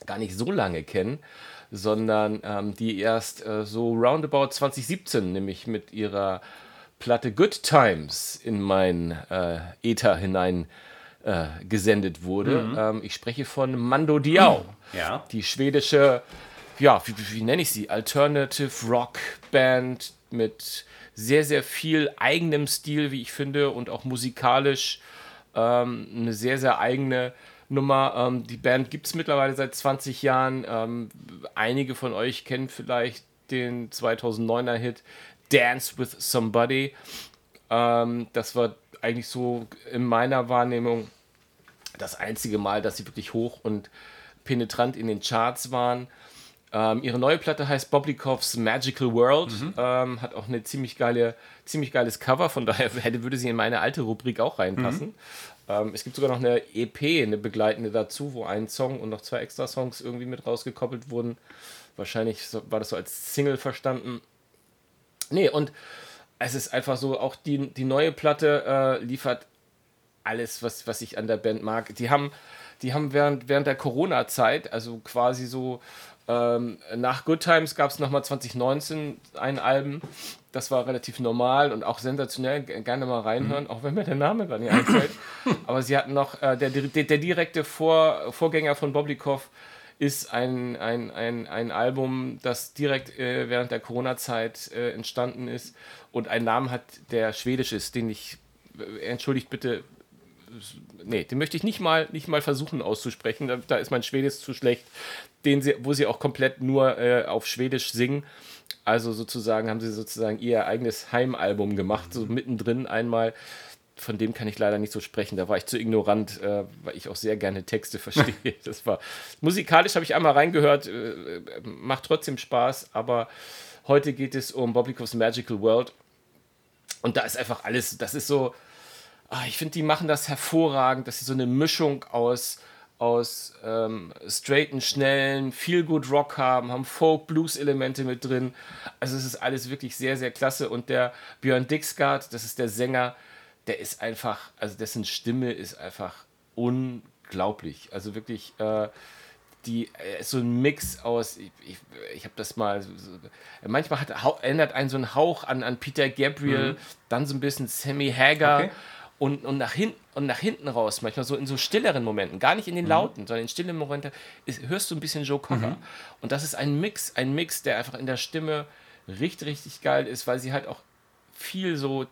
gar nicht so lange kenne sondern ähm, die erst äh, so roundabout 2017, nämlich mit ihrer Platte Good Times in mein äh, Ether hinein äh, gesendet wurde. Mhm. Ähm, ich spreche von Mando Diao, mhm. ja. die schwedische, ja, wie, wie nenne ich sie? Alternative Rock Band mit sehr, sehr viel eigenem Stil, wie ich finde, und auch musikalisch ähm, eine sehr, sehr eigene Nummer. Ähm, die Band gibt es mittlerweile seit 20 Jahren. Ähm, einige von euch kennen vielleicht den 2009er Hit Dance with Somebody. Ähm, das war eigentlich so in meiner Wahrnehmung das einzige Mal, dass sie wirklich hoch und penetrant in den Charts waren. Ähm, ihre neue Platte heißt Boblikovs Magical World, mhm. ähm, hat auch eine ziemlich geile, ziemlich geiles Cover, von daher <laughs> hätte, würde sie in meine alte Rubrik auch reinpassen. Mhm. Ähm, es gibt sogar noch eine EP, eine begleitende dazu, wo ein Song und noch zwei extra Songs irgendwie mit rausgekoppelt wurden. Wahrscheinlich war das so als Single verstanden. Nee, und es ist einfach so, auch die, die neue Platte äh, liefert alles, was, was ich an der Band mag. Die haben, die haben während, während der Corona-Zeit, also quasi so ähm, nach Good Times gab es nochmal 2019 ein Album. Das war relativ normal und auch sensationell. Gerne mal reinhören, mhm. auch wenn mir der Name gar nicht einfällt. <laughs> Aber sie hatten noch, äh, der, der, der, direkte Vor, Vorgänger von Boblikov ist ein, ein, ein, ein Album, das direkt äh, während der Corona-Zeit äh, entstanden ist und einen Namen hat, der schwedisch ist, den ich, äh, entschuldigt bitte, nee, den möchte ich nicht mal, nicht mal versuchen auszusprechen. Da, da ist mein Schwedisch zu schlecht den sie, wo sie auch komplett nur äh, auf Schwedisch singen. Also sozusagen haben sie sozusagen ihr eigenes Heimalbum gemacht, so mittendrin einmal. Von dem kann ich leider nicht so sprechen. Da war ich zu ignorant, äh, weil ich auch sehr gerne Texte <laughs> verstehe. Das war musikalisch habe ich einmal reingehört, äh, macht trotzdem Spaß. Aber heute geht es um Boblikovs Magical World und da ist einfach alles. Das ist so. Ah, ich finde, die machen das hervorragend. Das ist so eine Mischung aus aus ähm, straighten, schnellen, viel good Rock haben, haben Folk, Blues-Elemente mit drin. Also es ist alles wirklich sehr, sehr klasse. Und der Björn Dixgard, das ist der Sänger, der ist einfach, also dessen Stimme ist einfach unglaublich. Also wirklich, äh, die äh, so ein Mix aus, ich, ich, ich habe das mal, so, manchmal hat, erinnert einen so ein Hauch an, an Peter Gabriel, mhm. dann so ein bisschen Sammy Hagar. Okay und, und, nach hin, und nach hinten raus, manchmal so in so stilleren Momenten, gar nicht in den mhm. lauten, sondern in stillen Momenten, ist, hörst du ein bisschen Joe Cocker. Mhm. Und das ist ein Mix, ein Mix, der einfach in der Stimme richtig, richtig geil ist, weil sie halt auch viel so,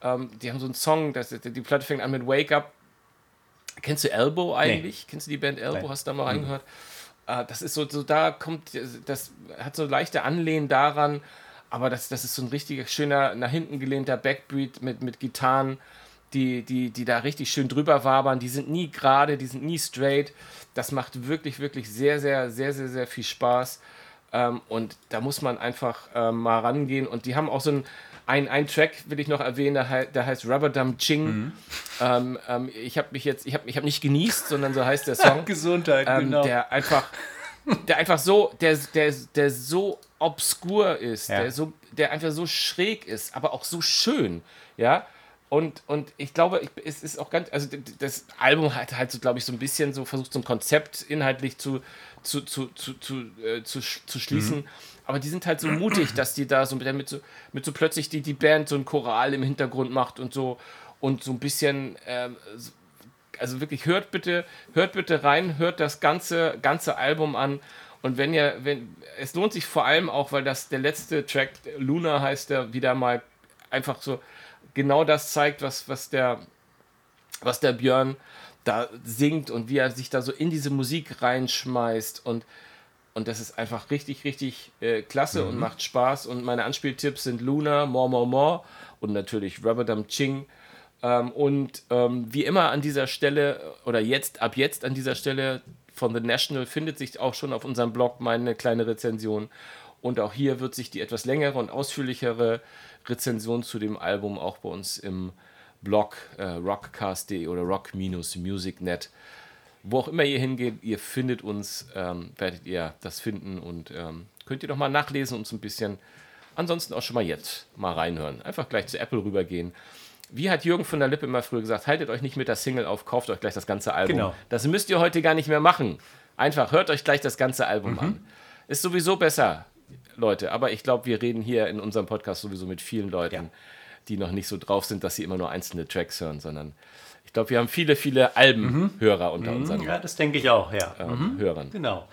ähm, die haben so einen Song, das, die Platte fängt an mit Wake Up. Kennst du Elbow eigentlich? Nee. Kennst du die Band Elbow? Nee. Hast du da mal mhm. reingehört? Äh, das ist so, so, da kommt, das hat so leichte Anlehnen daran, aber das, das ist so ein richtig schöner, nach hinten gelehnter Backbeat mit, mit Gitarren die, die, die da richtig schön drüber wabern. Die sind nie gerade, die sind nie straight. Das macht wirklich, wirklich sehr, sehr, sehr, sehr, sehr viel Spaß. Ähm, und da muss man einfach ähm, mal rangehen. Und die haben auch so ein, ein, ein Track, will ich noch erwähnen, der, he der heißt Rubber Dum Ching. Mhm. Ähm, ähm, ich habe mich jetzt, ich habe ich hab nicht genießt, sondern so heißt der Song. <laughs> Gesundheit, ähm, genau. Der einfach, der einfach so, der, der, der so obskur ist, ja. der, so, der einfach so schräg ist, aber auch so schön. Ja, und, und ich glaube, ich, es ist auch ganz, also das Album hat halt so, glaube ich, so ein bisschen so versucht, so ein Konzept inhaltlich zu, zu, zu, zu, zu, äh, zu, zu schließen. Mhm. Aber die sind halt so mutig, dass die da so mit, mit so, mit so plötzlich die, die Band so ein Choral im Hintergrund macht und so und so ein bisschen, äh, also wirklich hört bitte, hört bitte rein, hört das ganze, ganze Album an. Und wenn ihr, wenn, es lohnt sich vor allem auch, weil das der letzte Track, Luna heißt der, wieder mal einfach so genau das zeigt, was, was, der, was der Björn da singt und wie er sich da so in diese Musik reinschmeißt und und das ist einfach richtig, richtig äh, klasse mhm. und macht Spaß. Und meine Anspieltipps sind Luna, More, More, More und natürlich Rubber Ching. Ähm, und ähm, wie immer an dieser Stelle oder jetzt, ab jetzt an dieser Stelle von The National findet sich auch schon auf unserem Blog meine kleine Rezension Und auch hier wird sich die etwas längere und ausführlichere Rezension zu dem Album auch bei uns im Blog äh, rockcast.de oder rock-musicnet. Wo auch immer ihr hingeht, ihr findet uns, ähm, werdet ihr das finden und ähm, könnt ihr doch mal nachlesen und so ein bisschen, ansonsten auch schon mal jetzt mal reinhören. Einfach gleich zu Apple rübergehen. Wie hat Jürgen von der Lippe immer früher gesagt, haltet euch nicht mit der Single auf, kauft euch gleich das ganze Album. Genau. Das müsst ihr heute gar nicht mehr machen. Einfach hört euch gleich das ganze Album an. Ist sowieso besser, Leute. Aber ich glaube, wir reden hier in unserem Podcast sowieso mit vielen Leuten, Ja. die noch nicht so drauf sind, dass sie immer nur einzelne Tracks hören, sondern ich glaube, wir haben viele, viele Albenhörer unter unseren Ja, das denke ich auch, ja. ähm, Hörern. Genau.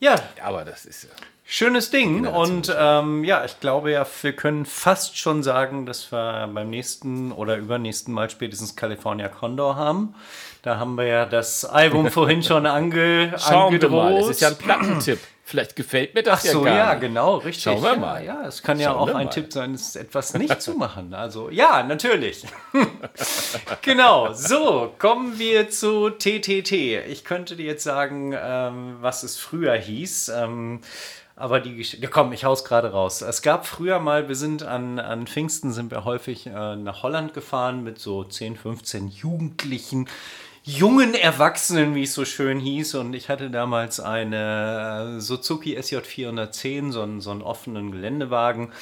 Ja, Aber das ist ja. Schönes Ding. Und ähm, ja, ich glaube ja, wir können fast schon sagen, dass wir beim nächsten oder übernächsten Mal spätestens California Condor haben. Da haben wir ja das Album <laughs> vorhin schon ange Schauen wir mal, es angedroht. ist ja ein Plattentipp. Vielleicht gefällt mir das Ach so, ja gar ja, nicht. genau, richtig. Schauen wir ja, mal. Ja, es kann ja Schauen auch ein mal. Tipp sein, es etwas nicht zu machen. Also, ja, natürlich. <laughs> genau, so, kommen wir zu TTT. Ich könnte dir jetzt sagen, ähm, was es früher hieß. Ähm, aber die Geschichte, ja, komm, ich hau's gerade raus. Es gab früher mal, wir sind an, an Pfingsten, sind wir häufig äh, nach Holland gefahren mit so 10, 15 Jugendlichen jungen Erwachsenen, wie es so schön hieß. Und ich hatte damals eine äh, Suzuki SJ 410, so einen, so einen offenen Geländewagen.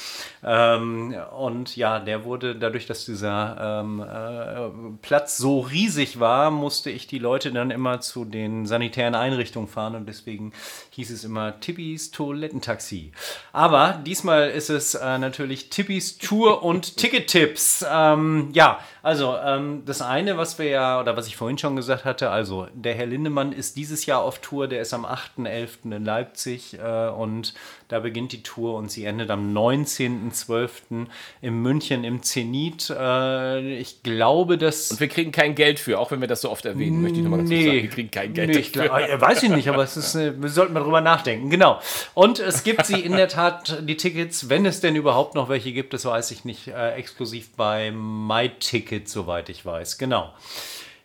Ähm, und ja, der wurde dadurch, dass dieser ähm, äh, Platz so riesig war, musste ich die Leute dann immer zu den sanitären Einrichtungen fahren. Und deswegen hieß es immer Tippis Toilettentaxi. Aber diesmal ist es äh, natürlich Tippis Tour und Tickettipps. Ähm, ja, also ähm, das eine, was wir ja, oder was ich vorhin schon gesagt hatte, also der Herr Lindemann ist dieses Jahr auf Tour, der ist am 8.11. in Leipzig äh, und da beginnt die Tour und sie endet am 19.12. in München im Zenit. Äh, ich glaube, dass... Und wir kriegen kein Geld für, auch wenn wir das so oft erwähnen, möchte ich nochmal dazu sagen. Wir kriegen kein Geld nee, ich dafür. glaub, äh, weiß ich nicht, aber es ist, wir sollten mal drüber nachdenken. Genau. Und es gibt sie in der Tat, die Tickets, wenn es denn überhaupt noch welche gibt, das weiß ich nicht, äh, exklusiv bei MyTicket, soweit ich weiß. Genau.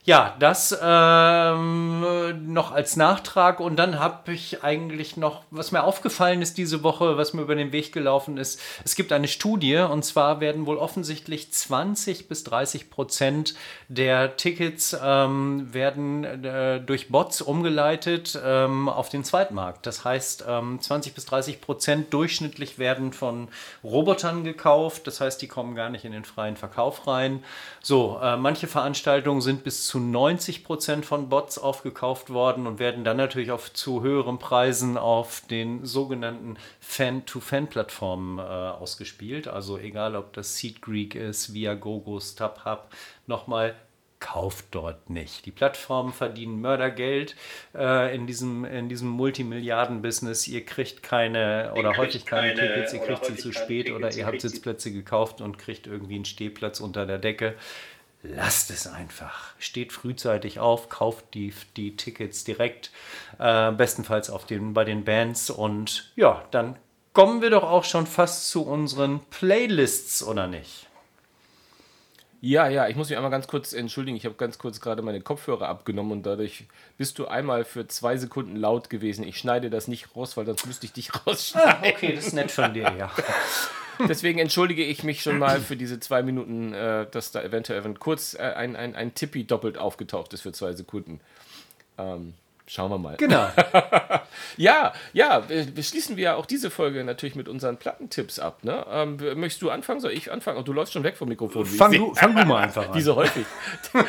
Ja, das ähm, noch als Nachtrag und dann habe ich eigentlich noch, was mir aufgefallen ist diese Woche, was mir über den Weg gelaufen ist, es gibt eine Studie und zwar werden wohl offensichtlich 20 bis 30 Prozent der Tickets ähm, werden äh, durch Bots umgeleitet ähm, auf den Zweitmarkt. Das heißt, ähm, 20 bis 30 Prozent durchschnittlich werden von Robotern gekauft, das heißt, die kommen gar nicht in den freien Verkauf rein. So, äh, manche Veranstaltungen sind bis zu 90 Prozent von Bots aufgekauft worden und werden dann natürlich auf zu höheren Preisen auf den sogenannten Fan-to-Fan-Plattformen äh, ausgespielt. Also egal, ob das SeatGreek ist, Viagogo, StubHub, nochmal kauft dort nicht. Die Plattformen verdienen Mördergeld äh, in diesem, in diesem Multimilliarden-Business. Ihr kriegt keine oder häufig keine, Tickets, ihr kriegt sie zu spät oder ihr habt Sitzplätze gekauft und kriegt irgendwie einen Stehplatz unter der Decke. Lasst es einfach. Steht frühzeitig auf, kauft die, die Tickets direkt, äh, bestenfalls auf den, bei den Bands und ja, dann kommen wir doch auch schon fast zu unseren Playlists, oder nicht? Ja, ja, ich muss mich einmal ganz kurz entschuldigen. Ich habe ganz kurz gerade meine Kopfhörer abgenommen und dadurch bist du einmal für zwei Sekunden laut gewesen. Ich schneide das nicht raus, weil sonst müsste ich dich <laughs> rausschneiden. Okay, das ist nett von dir, ja. Deswegen entschuldige ich mich schon mal für diese zwei Minuten, äh, dass da eventuell kurz äh, ein, ein, ein Tippi doppelt aufgetaucht ist für zwei Sekunden. Ähm, schauen wir mal. Genau. <laughs> Ja, ja, wir, wir schließen wir ja auch diese Folge natürlich mit unseren Plattentipps ab. Ne? Ähm, möchtest du anfangen? Soll ich anfangen? Oh, du läufst schon weg vom Mikrofon. Fang du, fang du mal einfach <laughs> an. Wie so häufig. <laughs>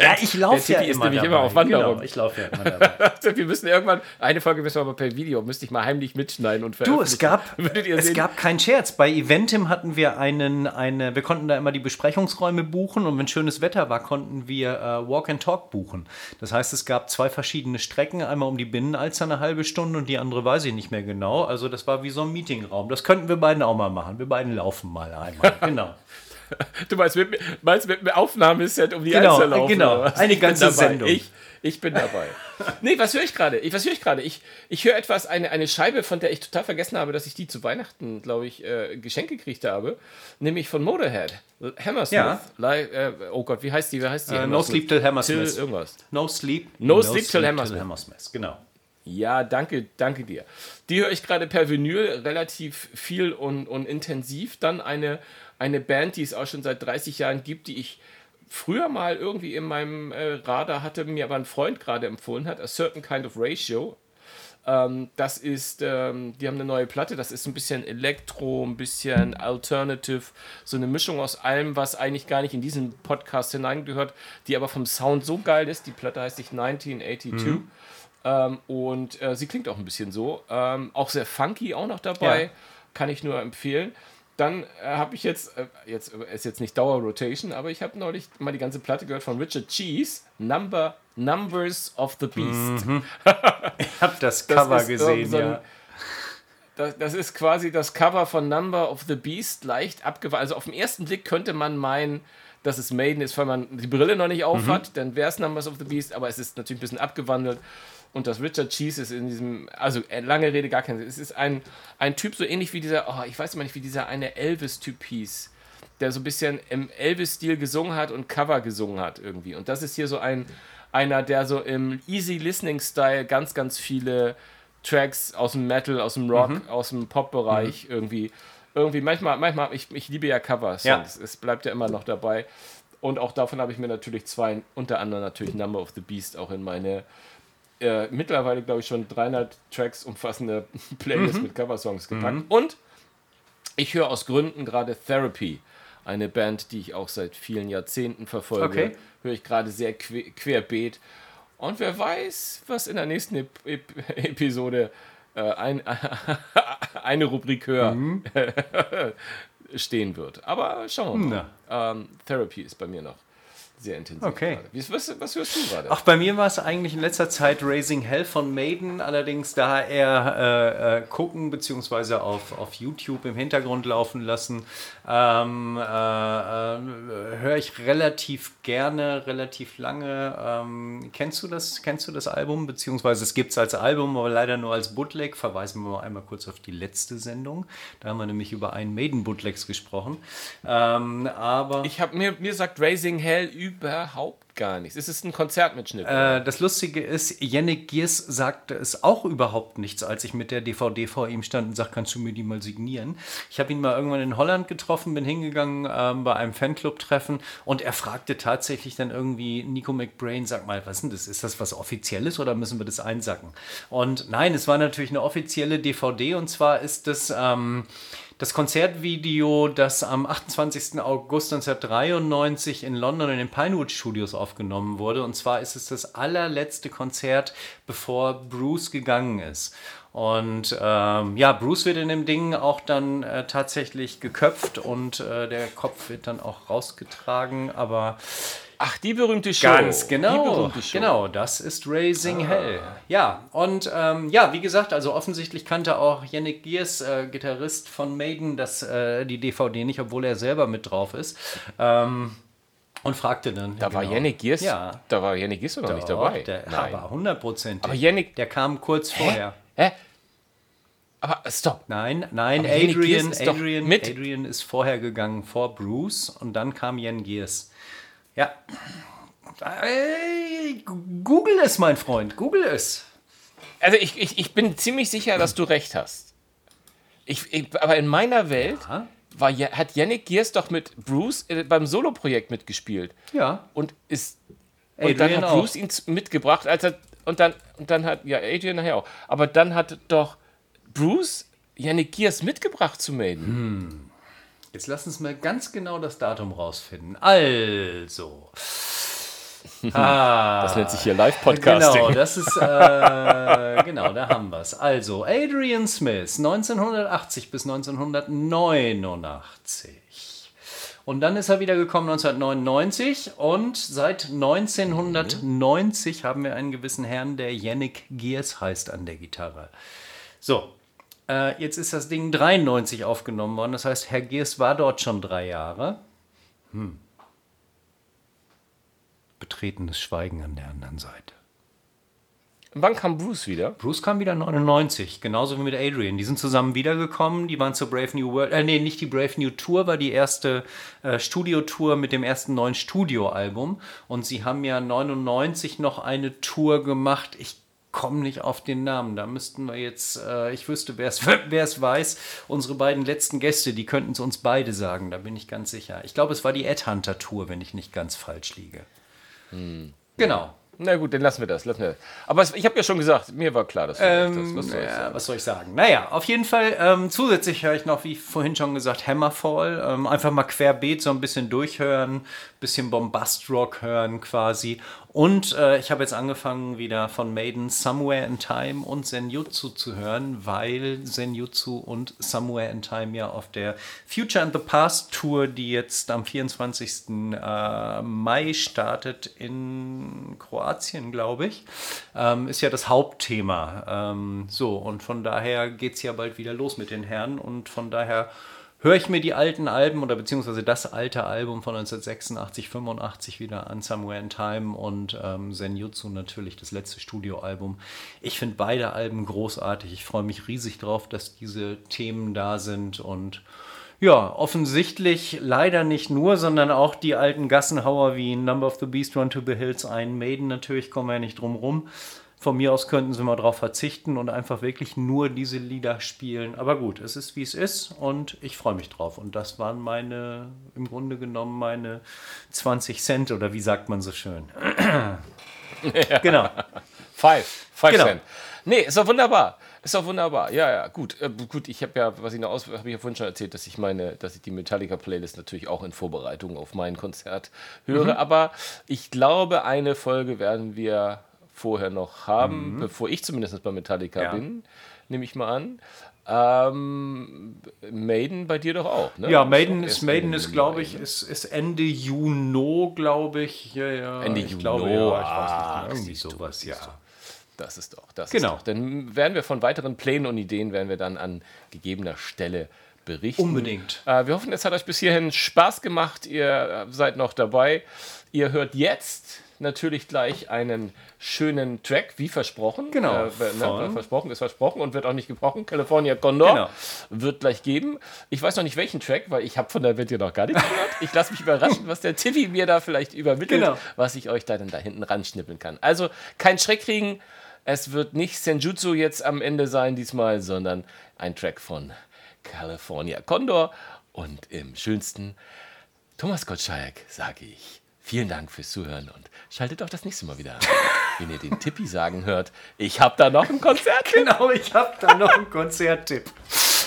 Ja, ich laufe ja ist immer nämlich dabei. immer auf Wanderung. Genau, ich laufe ja immer dabei. Also, wir müssen irgendwann, eine Folge müssen wir aber per Video, müsste ich mal heimlich mitschneiden und Du, veröffentlichen. es gab, Würdet ihr es gab keinen Scherz. Bei Eventim hatten wir einen, eine, wir konnten da immer die Besprechungsräume buchen und wenn schönes Wetter war, konnten wir äh, Walk and Talk buchen. Das heißt, es gab zwei verschiedene Strecken, einmal um die Binnenalster eine halbe Stunde und die andere weiß ich nicht mehr genau. Also das war wie so ein Meetingraum. Das könnten wir beiden auch mal machen. Wir beiden laufen mal einmal. <laughs> Genau. Du meinst mit, meinst mit einem Aufnahmeset um die Genau, Alster laufen? genau. Eine ganze. Sendung. Ich, ich bin dabei. nee, was höre ich gerade? Ich, was höre ich gerade? Ich, ich höre etwas, eine, eine Scheibe, von der ich total vergessen habe, dass ich die zu Weihnachten, glaube ich, äh, geschenkt gekriegt habe. Nämlich von Motorhead. Hammersmith. Ja. Li- äh, oh Gott, wie heißt die? Wie heißt die? Äh, no? Sleep Till Hammersmith. Till irgendwas. No Sleep. No Sleep Till Hammersmith. Hammersmith. Genau. Ja, danke, danke dir. Die höre ich gerade per Vinyl relativ viel und, und intensiv. Dann eine, eine Band, die es auch schon seit 30 Jahren gibt, die ich früher mal irgendwie in meinem äh, Radar hatte, mir aber ein Freund gerade empfohlen hat, A Certain Kind of Ratio. Ähm, das ist, ähm, die haben eine neue Platte, das ist ein bisschen Elektro, ein bisschen Alternative, so eine Mischung aus allem, was eigentlich gar nicht in diesen Podcast hineingehört, die aber vom Sound so geil ist. Die Platte heißt sich 1982. Mhm. Ähm, und äh, sie klingt auch ein bisschen so. Ähm, auch sehr funky auch noch dabei. Ja. Kann ich nur empfehlen. Dann äh, habe ich jetzt, äh, jetzt ist jetzt nicht Dauer-Rotation, aber ich habe neulich mal die ganze Platte gehört von Richard Cheese, Number, Numbers of the Beast. Mhm. <laughs> ich habe das Cover das gesehen, so ein, ja. Das, das, ist quasi das Cover von Number of the Beast, leicht abgewandelt. Also auf den ersten Blick könnte man meinen, dass es Maiden ist, weil man die Brille noch nicht auf mhm. hat, dann wäre es Numbers of the Beast, aber es ist natürlich ein bisschen abgewandelt und das Richard Cheese ist in diesem, also äh, lange Rede, gar kein Es ist ein, ein Typ so ähnlich wie dieser, oh, ich weiß immer nicht, wie dieser eine Elvis-Typ hieß, der so ein bisschen im Elvis-Stil gesungen hat und Cover gesungen hat irgendwie. Und das ist hier so ein, einer, der so im Easy Listening-Style ganz, ganz viele Tracks aus dem Metal, aus dem Rock, mhm. aus dem Pop-Bereich mhm. irgendwie, irgendwie, manchmal, manchmal, ich, ich liebe ja Covers, ja. es bleibt ja immer noch dabei. Und auch davon habe ich mir natürlich zwei, unter anderem natürlich Number of the Beast auch in meine äh, mittlerweile, glaube ich, schon 300 Tracks umfassende <laughs> Playlist mhm. mit Coversongs gepackt. Mhm. Und ich höre aus Gründen gerade Therapy, eine Band, die ich auch seit vielen Jahrzehnten verfolge. Okay. Höre ich gerade sehr que querbeet. Und wer weiß, was in der nächsten Ep Ep <laughs> Episode äh, ein, <laughs> eine Rubrik höher mhm. stehen wird. Aber schauen wir mal. Ähm, Therapy ist bei mir noch sehr intensiv. Okay. Was, was, was, hörst du gerade? Ach, bei mir war es eigentlich in letzter Zeit Raising Hell von Maiden, allerdings da eher äh, äh, gucken bzw. Auf, auf YouTube im Hintergrund laufen lassen. Ähm, äh, äh, Höre ich relativ gerne, relativ lange. Ähm, kennst, du das, kennst du das Album? Beziehungsweise es gibt es als Album, aber leider nur als Bootleg. Verweisen wir mal einmal kurz auf die letzte Sendung. Da haben wir nämlich über einen Maiden-Bootlegs gesprochen. Ähm, aber ich habe mir, mir sagt Raising Hell überhaupt gar nichts. Es ist ein Konzertmitschnitt. Äh, das Lustige ist, Yannick Giers sagte es auch überhaupt nichts, als ich mit der DVD vor ihm stand und sagte, kannst du mir die mal signieren? Ich habe ihn mal irgendwann in Holland getroffen, bin hingegangen ähm, bei einem Fanclub-Treffen und er fragte tatsächlich dann irgendwie Nico McBrain, sag mal, was ist denn das? Ist das was Offizielles oder müssen wir das einsacken? Und nein, es war natürlich eine offizielle DVD und zwar ist das... Ähm, das Konzertvideo, das am 28. August 1993 in London in den Pinewood Studios aufgenommen wurde. Und zwar ist es das allerletzte Konzert, bevor Bruce gegangen ist. Und ähm, ja, Bruce wird in dem Ding auch dann äh, tatsächlich geköpft und äh, der Kopf wird dann auch rausgetragen. Aber Ach, die berühmte Show. Ganz genau. Show. Genau, das ist Raising ah. Hell. Ja, und ähm, ja, wie gesagt, also offensichtlich kannte auch Yannick Giers, äh, Gitarrist von Maiden, das, äh, die DVD nicht, obwohl er selber mit drauf ist. Ähm, und fragte dann. Da genau. war Yannick Giers, ja. da war Yannick Giers noch nicht dabei. Der Nein. aber hundertprozentig. Aber Yannick, der kam kurz Hä? vorher. Hä? Aber stopp. Nein, nein, Adrian, Adrian, Adrian ist vorher gegangen vor Bruce und dann kam Jan Giers. Ja. Google es, mein Freund, Google es. Also ich, ich, ich bin ziemlich sicher, dass du recht hast. Ich, ich aber in meiner Welt ja. war, hat Yannick Giers doch mit Bruce äh, beim Solo-Projekt mitgespielt. Ja. Und ist und Adrian dann hat Bruce auch. ihn mitgebracht, als er und dann und dann hat ja Adrian nachher auch. Aber dann hat doch Bruce Yannick Giers mitgebracht zu Maiden. Hm. Jetzt lass uns mal ganz genau das Datum rausfinden. Also. <laughs> Ah, das nennt sich hier Live-Podcasting. Genau, das ist, äh, genau, da haben wir es. Also, Adrian Smith, 1980 bis 1989. Und dann ist er wieder gekommen 1999 und seit 1990 haben wir einen gewissen Herrn, der Yannick Gears heißt an der Gitarre. So, äh, jetzt ist das Ding 93 aufgenommen worden. Das heißt, Herr Geers war dort schon drei Jahre. Hm. Betretenes Schweigen an der anderen Seite. Wann kam Bruce wieder? Bruce kam wieder 99, genauso wie mit Adrian. Die sind zusammen wiedergekommen. Die waren zur Brave New World. Äh, nee, nicht die Brave New Tour, war die erste äh, Studiotour mit dem ersten neuen Studioalbum. Und sie haben ja 99 noch eine Tour gemacht. Ich komme nicht auf den Namen. Da müssten wir jetzt, äh, ich wüsste, wer es <laughs> weiß, unsere beiden letzten Gäste, die könnten es uns beide sagen, da bin ich ganz sicher. Ich glaube, es war die Ed Hunter Tour, wenn ich nicht ganz falsch liege. Hm. Genau. Na gut, dann lassen wir das. Lassen wir das. Aber ich habe ja schon gesagt, mir war klar, dass ähm, das. Was soll, ja, was soll, ich sagen? Naja, auf jeden Fall. Ähm, zusätzlich höre ich noch, wie vorhin schon gesagt, Hammerfall. Ähm, einfach mal querbeet so ein bisschen durchhören, bisschen Bombast-Rock hören quasi. Und äh, ich habe jetzt angefangen, wieder von Maiden Somewhere in Time und Senjutsu zu hören, weil Senjutsu und Somewhere in Time ja auf der Future and the Past Tour, die jetzt am 24. Äh, Mai startet in Kroatien, glaube ich, ähm, ist ja das Hauptthema. Ähm, so, und von daher geht es ja bald wieder los mit den Herren und von daher höre ich mir die alten Alben oder beziehungsweise das alte Album von 1986, 85 wieder an, Somewhere in Time und ähm, Senjutsu natürlich, das letzte Studioalbum. Ich finde beide Alben großartig. Ich freue mich riesig drauf, dass diese Themen da sind und ja, offensichtlich leider nicht nur, sondern auch die alten Gassenhauer wie Number of the Beast, Run to the Hills, Iron Maiden, natürlich kommen wir ja nicht drum rum. Von mir aus könnten sie mal darauf verzichten und einfach wirklich nur diese Lieder spielen. Aber gut, es ist wie es ist und ich freue mich drauf. Und das waren meine, im Grunde genommen meine 20 Cent oder wie sagt man so schön. ja. Genau. Five. Five genau. Cent. Nee, ist doch wunderbar. Ist doch wunderbar. Ja, ja, gut. Äh, gut, ich habe ja, was ich noch aus, habe ich ja vorhin schon erzählt, dass ich meine, dass ich die Metallica-Playlist natürlich auch in Vorbereitung auf mein Konzert höre. Mhm. Aber ich glaube, eine Folge werden wir vorher noch haben, mhm. bevor ich zumindest bei Metallica ja. bin, nehme ich mal an. Ähm, Maiden bei dir doch auch, ne? Ja, Maiden ist, Maiden ist, glaube ich, ist, ist Ende Juni, glaube ich. Ja, ja. Ende Juni, glaube, ja, ich weiß nicht, irgendwie sowas, ja. Das ist doch, das genau. Doch. Dann werden wir von weiteren Plänen und Ideen werden wir dann an gegebener Stelle berichten. Unbedingt. Äh, wir hoffen, es hat euch bis hierhin Spaß gemacht. Ihr seid noch dabei. Ihr hört jetzt natürlich gleich einen schönen Track, wie versprochen. Genau. Äh, ne, versprochen ist versprochen und wird auch nicht gebrochen. California Condor genau. wird gleich geben. Ich weiß noch nicht welchen Track, weil ich habe von der Welt hier noch gar nichts gehört. Ich lasse mich überraschen, was der Tiffy mir da vielleicht übermittelt, genau. was ich euch da dann da hinten ranschnippeln kann. Also kein Schreck kriegen. Es wird nicht Senjutsu jetzt am Ende sein diesmal, sondern ein Track von California Condor. Und im schönsten Thomas Gottschalk sage ich vielen Dank fürs Zuhören und Schaltet auch das nächste Mal wieder ein, <laughs> wenn ihr den Tippi sagen hört. Ich habe da noch einen Konzerttipp. <laughs> Genau, ich habe da noch einen Konzerttipp.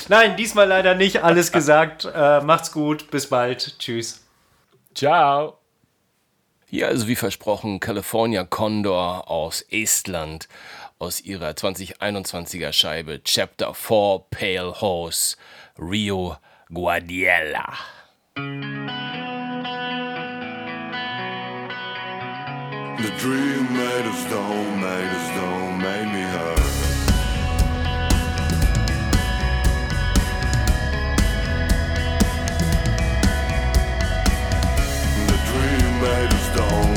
Nein, diesmal leider nicht. Alles <laughs> gesagt. Äh, macht's gut. Bis bald. Tschüss. Ciao. Hier also wie versprochen California Condor aus Estland aus ihrer 2021er Scheibe Chapter 4 Pale Horse Rio Guadiella. The dream made us down, made us down, made me hurt. The dream made us down.